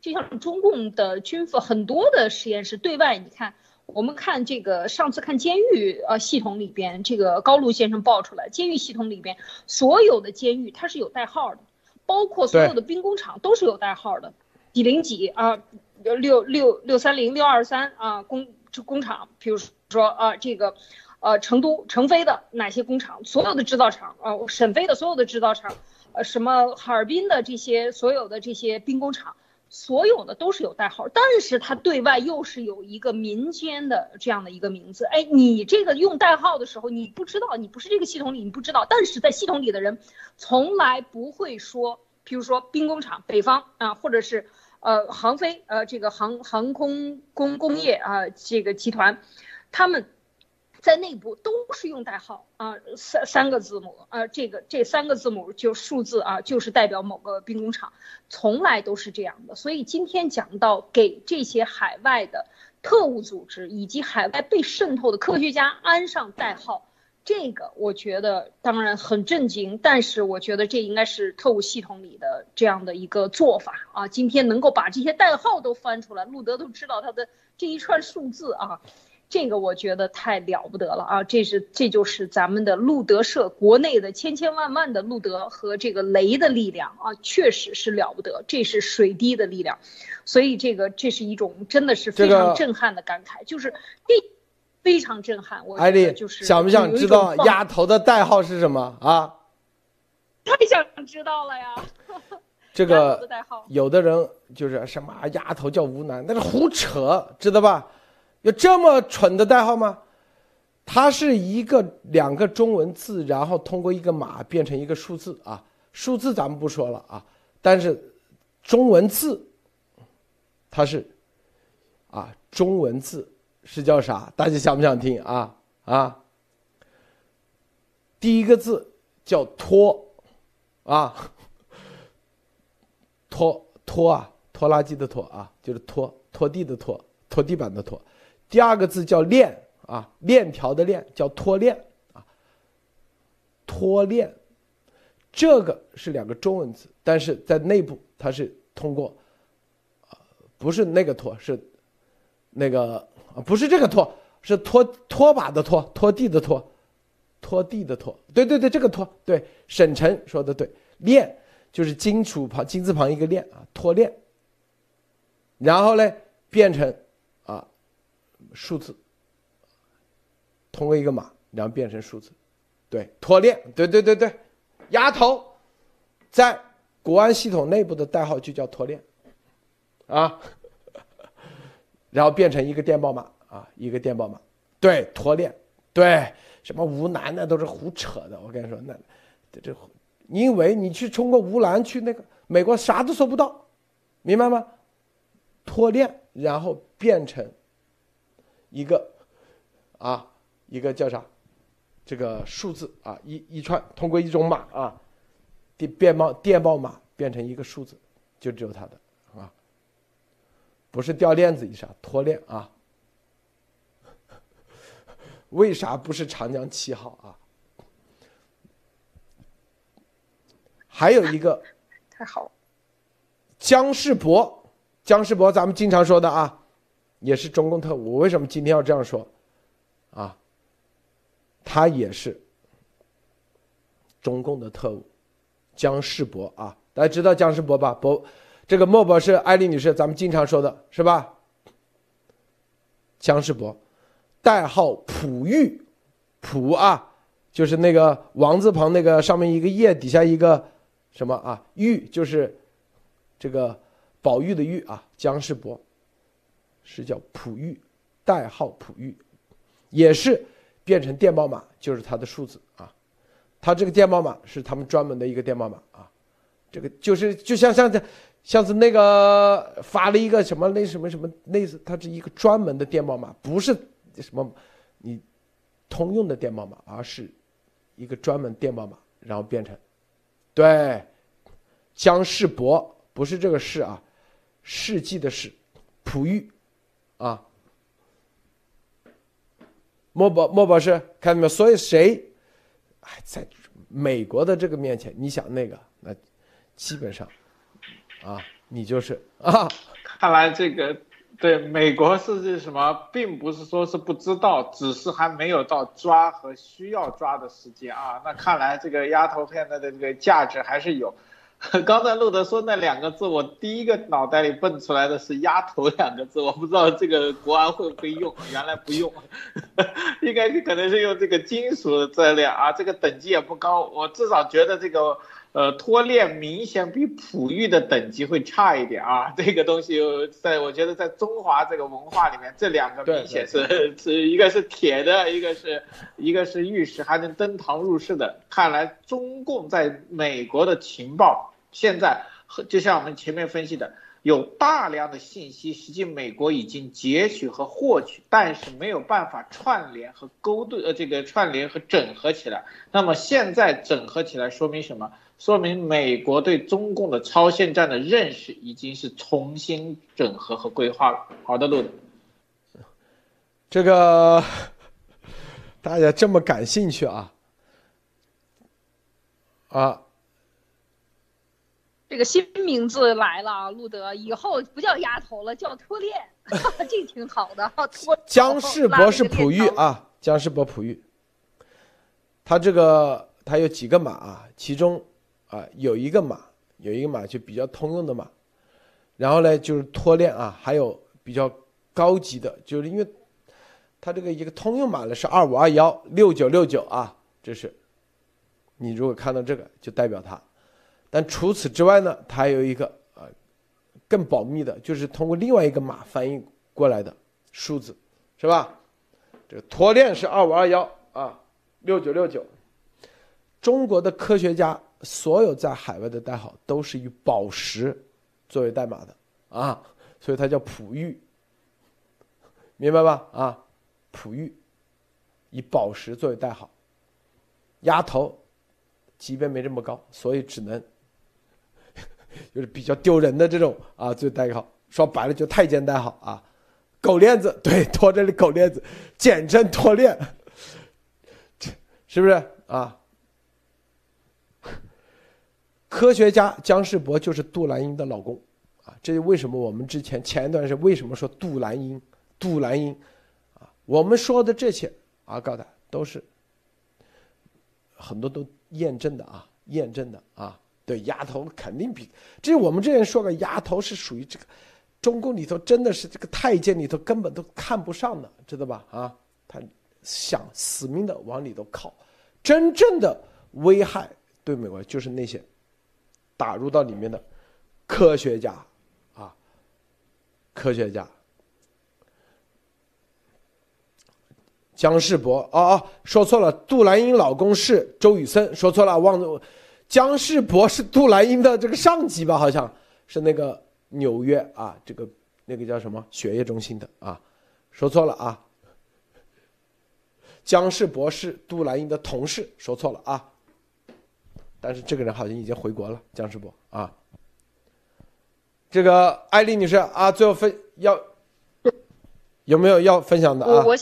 Speaker 3: 就像中共的军方很多的实验室对外，你看，我们看这个上次看监狱呃系统里边，这个高露先生爆出来，监狱系统里边所有的监狱它是有代号的，包括所有的兵工厂都是有代号的，几零几啊，六六六三零六二三啊工这工厂，比如说啊这个，呃成都成飞的哪些工厂，所有的制造厂啊沈飞的所有的制造厂，呃什么哈尔滨的这些所有的这些兵工厂。所有的都是有代号，但是它对外又是有一个民间的这样的一个名字。哎，你这个用代号的时候，你不知道，你不是这个系统里，你不知道。但是在系统里的人，从来不会说，比如说兵工厂北方啊，或者是呃航飞呃这个航航空工工业啊这个集团，他们。在内部都是用代号啊，三三个字母啊，这个这三个字母就数字啊，就是代表某个兵工厂，从来都是这样的。所以今天讲到给这些海外的特务组织以及海外被渗透的科学家安上代号，这个我觉得当然很震惊，但是我觉得这应该是特务系统里的这样的一个做法啊。今天能够把这些代号都翻出来，路德都知道他的这一串数字啊。这个我觉得太了不得了啊！这是这就是咱们的路德社国内的千千万万的路德和这个雷的力量啊，确实是了不得，这是水滴的力量，所以这个这是一种真的是非常震撼的感慨，就是这非常震撼。我
Speaker 1: 艾丽
Speaker 3: 就是
Speaker 1: 想不想知道丫头的代号是什么啊？(laughs)
Speaker 3: 太想知道了呀！(laughs)
Speaker 1: 这个有的人就是什么丫头叫吴楠，那是胡扯，知道吧？有这么蠢的代号吗？它是一个两个中文字，然后通过一个码变成一个数字啊。数字咱们不说了啊，但是中文字它是啊，中文字是叫啥？大家想不想听啊？啊，第一个字叫拖啊，拖拖啊，拖拉机的拖啊，就是拖拖地的拖，拖地板的拖。第二个字叫链啊，链条的链叫脱链啊，脱链，这个是两个中文字，但是在内部它是通过，啊，不是那个拖，是那个啊，不是这个拖，是拖拖把的拖，拖地的拖，拖地的拖，对对对，这个拖，对，沈晨说的对，链就是金属旁金字旁一个链啊，脱链，然后呢变成。数字，通过一个码，然后变成数字，对，脱链，对对对对，丫头在国安系统内部的代号就叫脱链，啊，(laughs) 然后变成一个电报码啊，一个电报码，对，脱链，对，什么乌兰那都是胡扯的，我跟你说，那这这，因为你去通过乌兰去那个美国啥都搜不到，明白吗？脱链，然后变成一个啊，一个叫啥？这个数字啊，一一串通过一种码啊，电电报电报码变成一个数字，就只有它的啊，不是掉链子以上脱链啊。为啥不是长江七号啊？还有一个
Speaker 3: 太好，
Speaker 1: 姜世博，姜世博咱们经常说的啊，也是中共特务。我为什么今天要这样说啊？他也是中共的特务，姜世博啊，大家知道姜世博吧？博，这个莫博士、艾丽女士，咱们经常说的是吧？姜世博，代号璞玉，璞啊，就是那个王字旁那个上面一个叶，底下一个什么啊？玉就是这个宝玉的玉啊。姜世博是叫璞玉，代号璞玉，也是。变成电报码就是它的数字啊，它这个电报码是他们专门的一个电报码啊，这个就是就像像这，像是那个发了一个什么那什么什么类似，它是一个专门的电报码，不是什么你通用的电报码，而是一个专门电报码，然后变成对江世博不是这个世啊，世纪的世，璞玉啊。莫博莫博士，看到没有？所以谁，哎，在美国的这个面前，你想那个，那基本上，啊，你就是啊。
Speaker 2: 看来这个对美国是是什么，并不是说是不知道，只是还没有到抓和需要抓的时间啊。那看来这个丫头片的这个价值还是有。(laughs) 刚才路德说那两个字，我第一个脑袋里蹦出来的是“鸭头”两个字，我不知道这个国安会不会用，原来不用，(laughs) 应该是可能是用这个金属的质量啊，这个等级也不高，我至少觉得这个呃脱链明显比璞玉的等级会差一点啊，这个东西在我觉得在中华这个文化里面，这两个明显是是一个是铁的，一个是一个是玉石，还能登堂入室的，看来中共在美国的情报。现在就像我们前面分析的，有大量的信息，实际美国已经截取和获取，但是没有办法串联和勾兑，呃，这个串联和整合起来。那么现在整合起来，说明什么？说明美国对中共的超限战的认识已经是重新整合和规划了。好的，路德。
Speaker 1: 这个 (laughs) 大家这么感兴趣啊？啊？
Speaker 3: 这个新名字来了，路德以后不叫丫头了，叫脱链，(laughs) 这挺好的。脱
Speaker 1: 姜世博是璞玉啊，姜世博璞玉。他这个他有几个码啊？其中啊有一个码，有一个码就比较通用的码。然后呢就是脱链啊，还有比较高级的，就是因为它这个一个通用码呢是二五二幺六九六九啊，这是你如果看到这个就代表它。但除此之外呢，它还有一个啊，更保密的，就是通过另外一个码翻译过来的数字，是吧？这个脱链是二五二幺啊，六九六九。中国的科学家所有在海外的代号都是以宝石作为代码的啊，所以它叫璞玉，明白吧？啊，璞玉以宝石作为代号，丫头级别没这么高，所以只能。就是比较丢人的这种啊，就代号，说白了就太监代号啊，狗链子，对，拖着的狗链子，简称拖链，(laughs) 是不是啊？科学家姜世博就是杜兰英的老公啊，这就为什么我们之前前一段是为什么说杜兰英，杜兰英啊，我们说的这些啊，告诉他都是很多都验证的啊，验证的啊。对，丫头肯定比这我们之前说个丫头是属于这个中共里头真的是这个太监里头根本都看不上的，知道吧？啊，他想死命的往里头靠，真正的危害对美国就是那些打入到里面的科学家，啊，科学家。姜世博，哦哦，说错了，杜兰英老公是周宇森，说错了，忘了，姜世博是杜兰英的这个上级吧？好像是那个纽约啊，这个那个叫什么血液中心的啊，说错了啊。姜世博是杜兰英的同事，说错了啊。但是这个人好像已经回国了，江世博啊。这个艾丽女士啊，最后分要有没有要分享的啊？
Speaker 3: 我。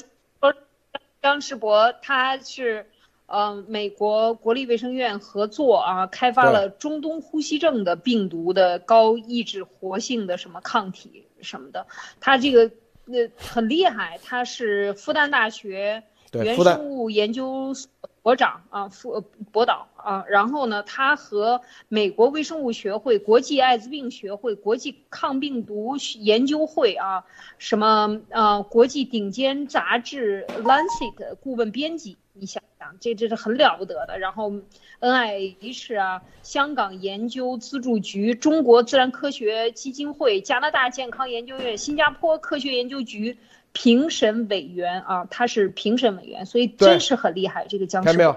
Speaker 3: 张世博他是，呃，美国国立卫生院合作啊，开发了中东呼吸症的病毒的高抑制活性的什么抗体什么的，他这个呃很厉害，他是复旦大学原生物研究所。博长啊，副博导啊，然后呢，他和美国微生物学会、国际艾滋病学会、国际抗病毒研究会啊，什么呃，国际顶尖杂志《Lancet》顾问编辑，你想想，这这是很了不得的。然后 NIH 啊，香港研究资助局、中国自然科学基金会、加拿大健康研究院、新加坡科学研究局。评审委员啊，他是评审委员，所以真是很厉害。这个僵尸
Speaker 1: 看没有？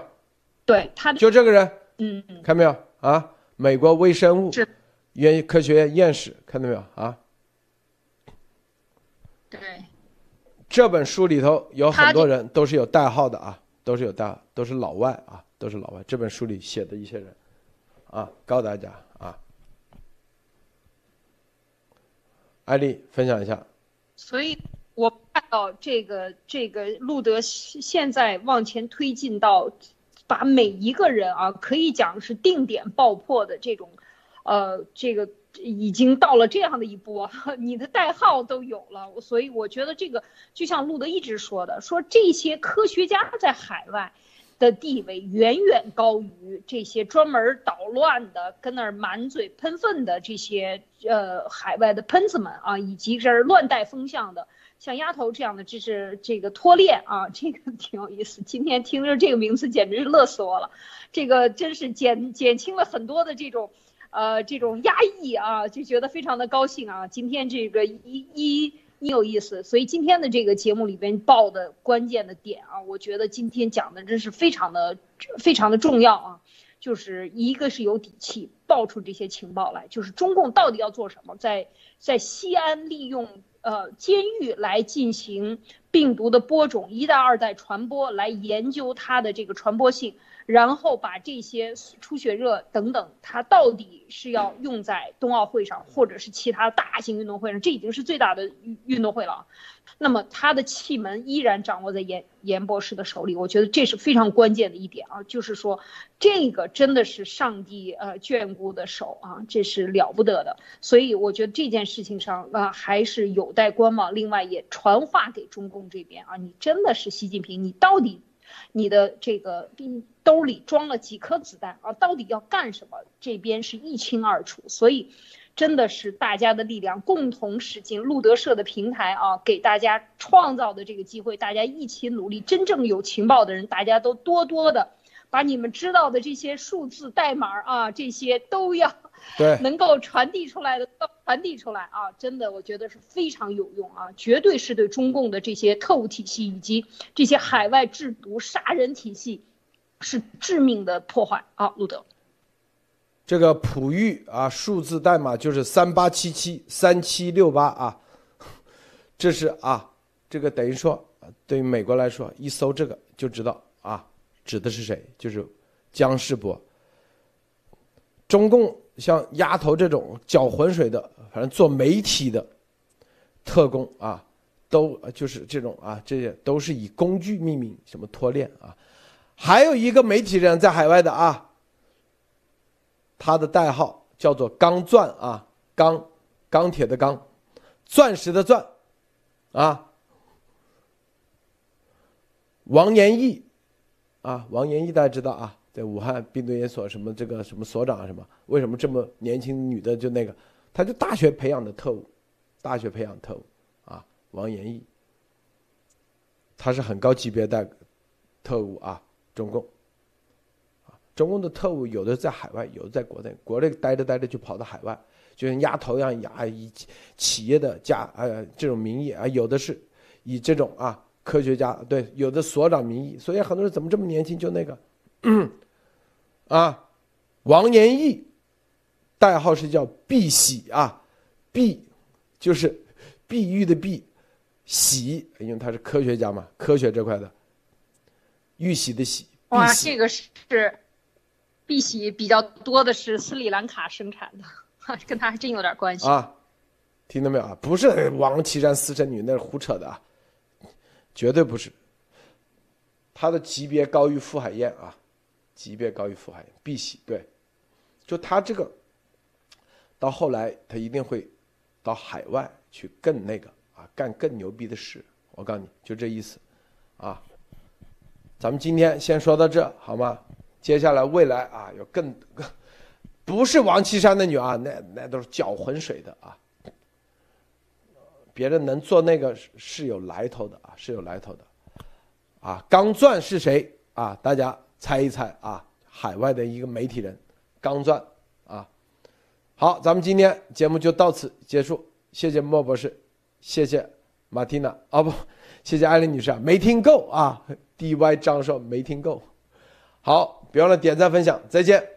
Speaker 3: 对他
Speaker 1: 就这个人，
Speaker 3: 嗯，
Speaker 1: 看没有啊？美国微生物院科学院院士，看到没有啊？
Speaker 3: 对，
Speaker 1: 这本书里头有很多人都是有代号的啊，都是有代，都是老外啊，都是老外。这本书里写的一些人啊，告诉大家啊，艾丽分享一下。
Speaker 3: 所以。我看到这个这个路德现在往前推进到，把每一个人啊，可以讲是定点爆破的这种，呃，这个已经到了这样的一波，(laughs) 你的代号都有了，所以我觉得这个就像路德一直说的，说这些科学家在海外的地位远远高于这些专门捣乱的、跟那儿满嘴喷粪的这些呃海外的喷子们啊，以及这儿乱带风向的。像丫头这样的，这是这个脱链啊，这个 (laughs) 挺有意思。今天听着这个名字，简直是乐死我了。这个真是减减轻了很多的这种，呃，这种压抑啊，就觉得非常的高兴啊。今天这个一一一有意思，所以今天的这个节目里边报的关键的点啊，我觉得今天讲的真是非常的非常的重要啊。就是一个是有底气爆出这些情报来，就是中共到底要做什么，在在西安利用。呃，监狱来进行病毒的播种，一代、二代传播，来研究它的这个传播性，然后把这些出血热等等，它到底是要用在冬奥会上，或者是其他大型运动会上，这已经是最大的运运动会了。那么他的气门依然掌握在严严博士的手里，我觉得这是非常关键的一点啊，就是说这个真的是上帝呃眷顾的手啊，这是了不得的。所以我觉得这件事情上啊还是有待观望。另外也传话给中共这边啊，你真的是习近平，你到底你的这个兜里装了几颗子弹啊？到底要干什么？这边是一清二楚。所以。真的是大家的力量共同使劲，路德社的平台啊，给大家创造的这个机会，大家一起努力。真正有情报的人，大家都多多的把你们知道的这些数字代码啊，这些都要
Speaker 1: 对
Speaker 3: 能够传递出来的传递出来啊，真的我觉得是非常有用啊，绝对是对中共的这些特务体系以及这些海外制毒杀人体系是致命的破坏啊，路德。
Speaker 1: 这个普玉啊，数字代码就是三八七七三七六八啊，这是啊，这个等于说，对于美国来说，一搜这个就知道啊，指的是谁，就是姜世博。中共像丫头这种搅浑水的，反正做媒体的特工啊，都就是这种啊，这些都是以工具命名，什么脱链啊，还有一个媒体人在海外的啊。他的代号叫做“钢钻”啊，钢，钢铁的钢，钻石的钻，啊，王延义，啊，王延义大家知道啊，在武汉病毒研所什么这个什么所长啊什么，为什么这么年轻女的就那个，他就大学培养的特务，大学培养特务，啊，王延义，他是很高级别的特务啊，中共。中共的特务有的在海外，有的在国内，国内待着待着就跑到海外，就像鸭头一样压以企业的家呃这种名义啊，有的是以这种啊科学家对，有的所长名义，所以很多人怎么这么年轻就那个，啊，王延义，代号是叫碧玺啊，碧就是碧玉的碧，玺，因为他是科学家嘛，科学这块的，玉玺的玺。
Speaker 3: 哇，这个是。碧玺比较多的是斯里兰卡生产的，(laughs) 跟他还真有点关系
Speaker 1: 啊！听到没有啊？不是王岐山私生女，那是胡扯的啊！绝对不是，他的级别高于傅海燕啊，级别高于傅海。碧玺对，就他这个，到后来他一定会到海外去更那个啊，干更牛逼的事。我告诉你就这意思啊！咱们今天先说到这好吗？接下来未来啊，有更 (laughs) 不是王岐山的女啊，那那都是搅浑水的啊。别人能做那个是有来头的啊，是有来头的啊。钢钻是谁啊？大家猜一猜啊。海外的一个媒体人，钢钻啊。好，咱们今天节目就到此结束，谢谢莫博士，谢谢马蒂娜啊不，谢谢艾琳女士啊，没听够啊。D Y 张硕没听够，好。别忘了点赞分享，再见。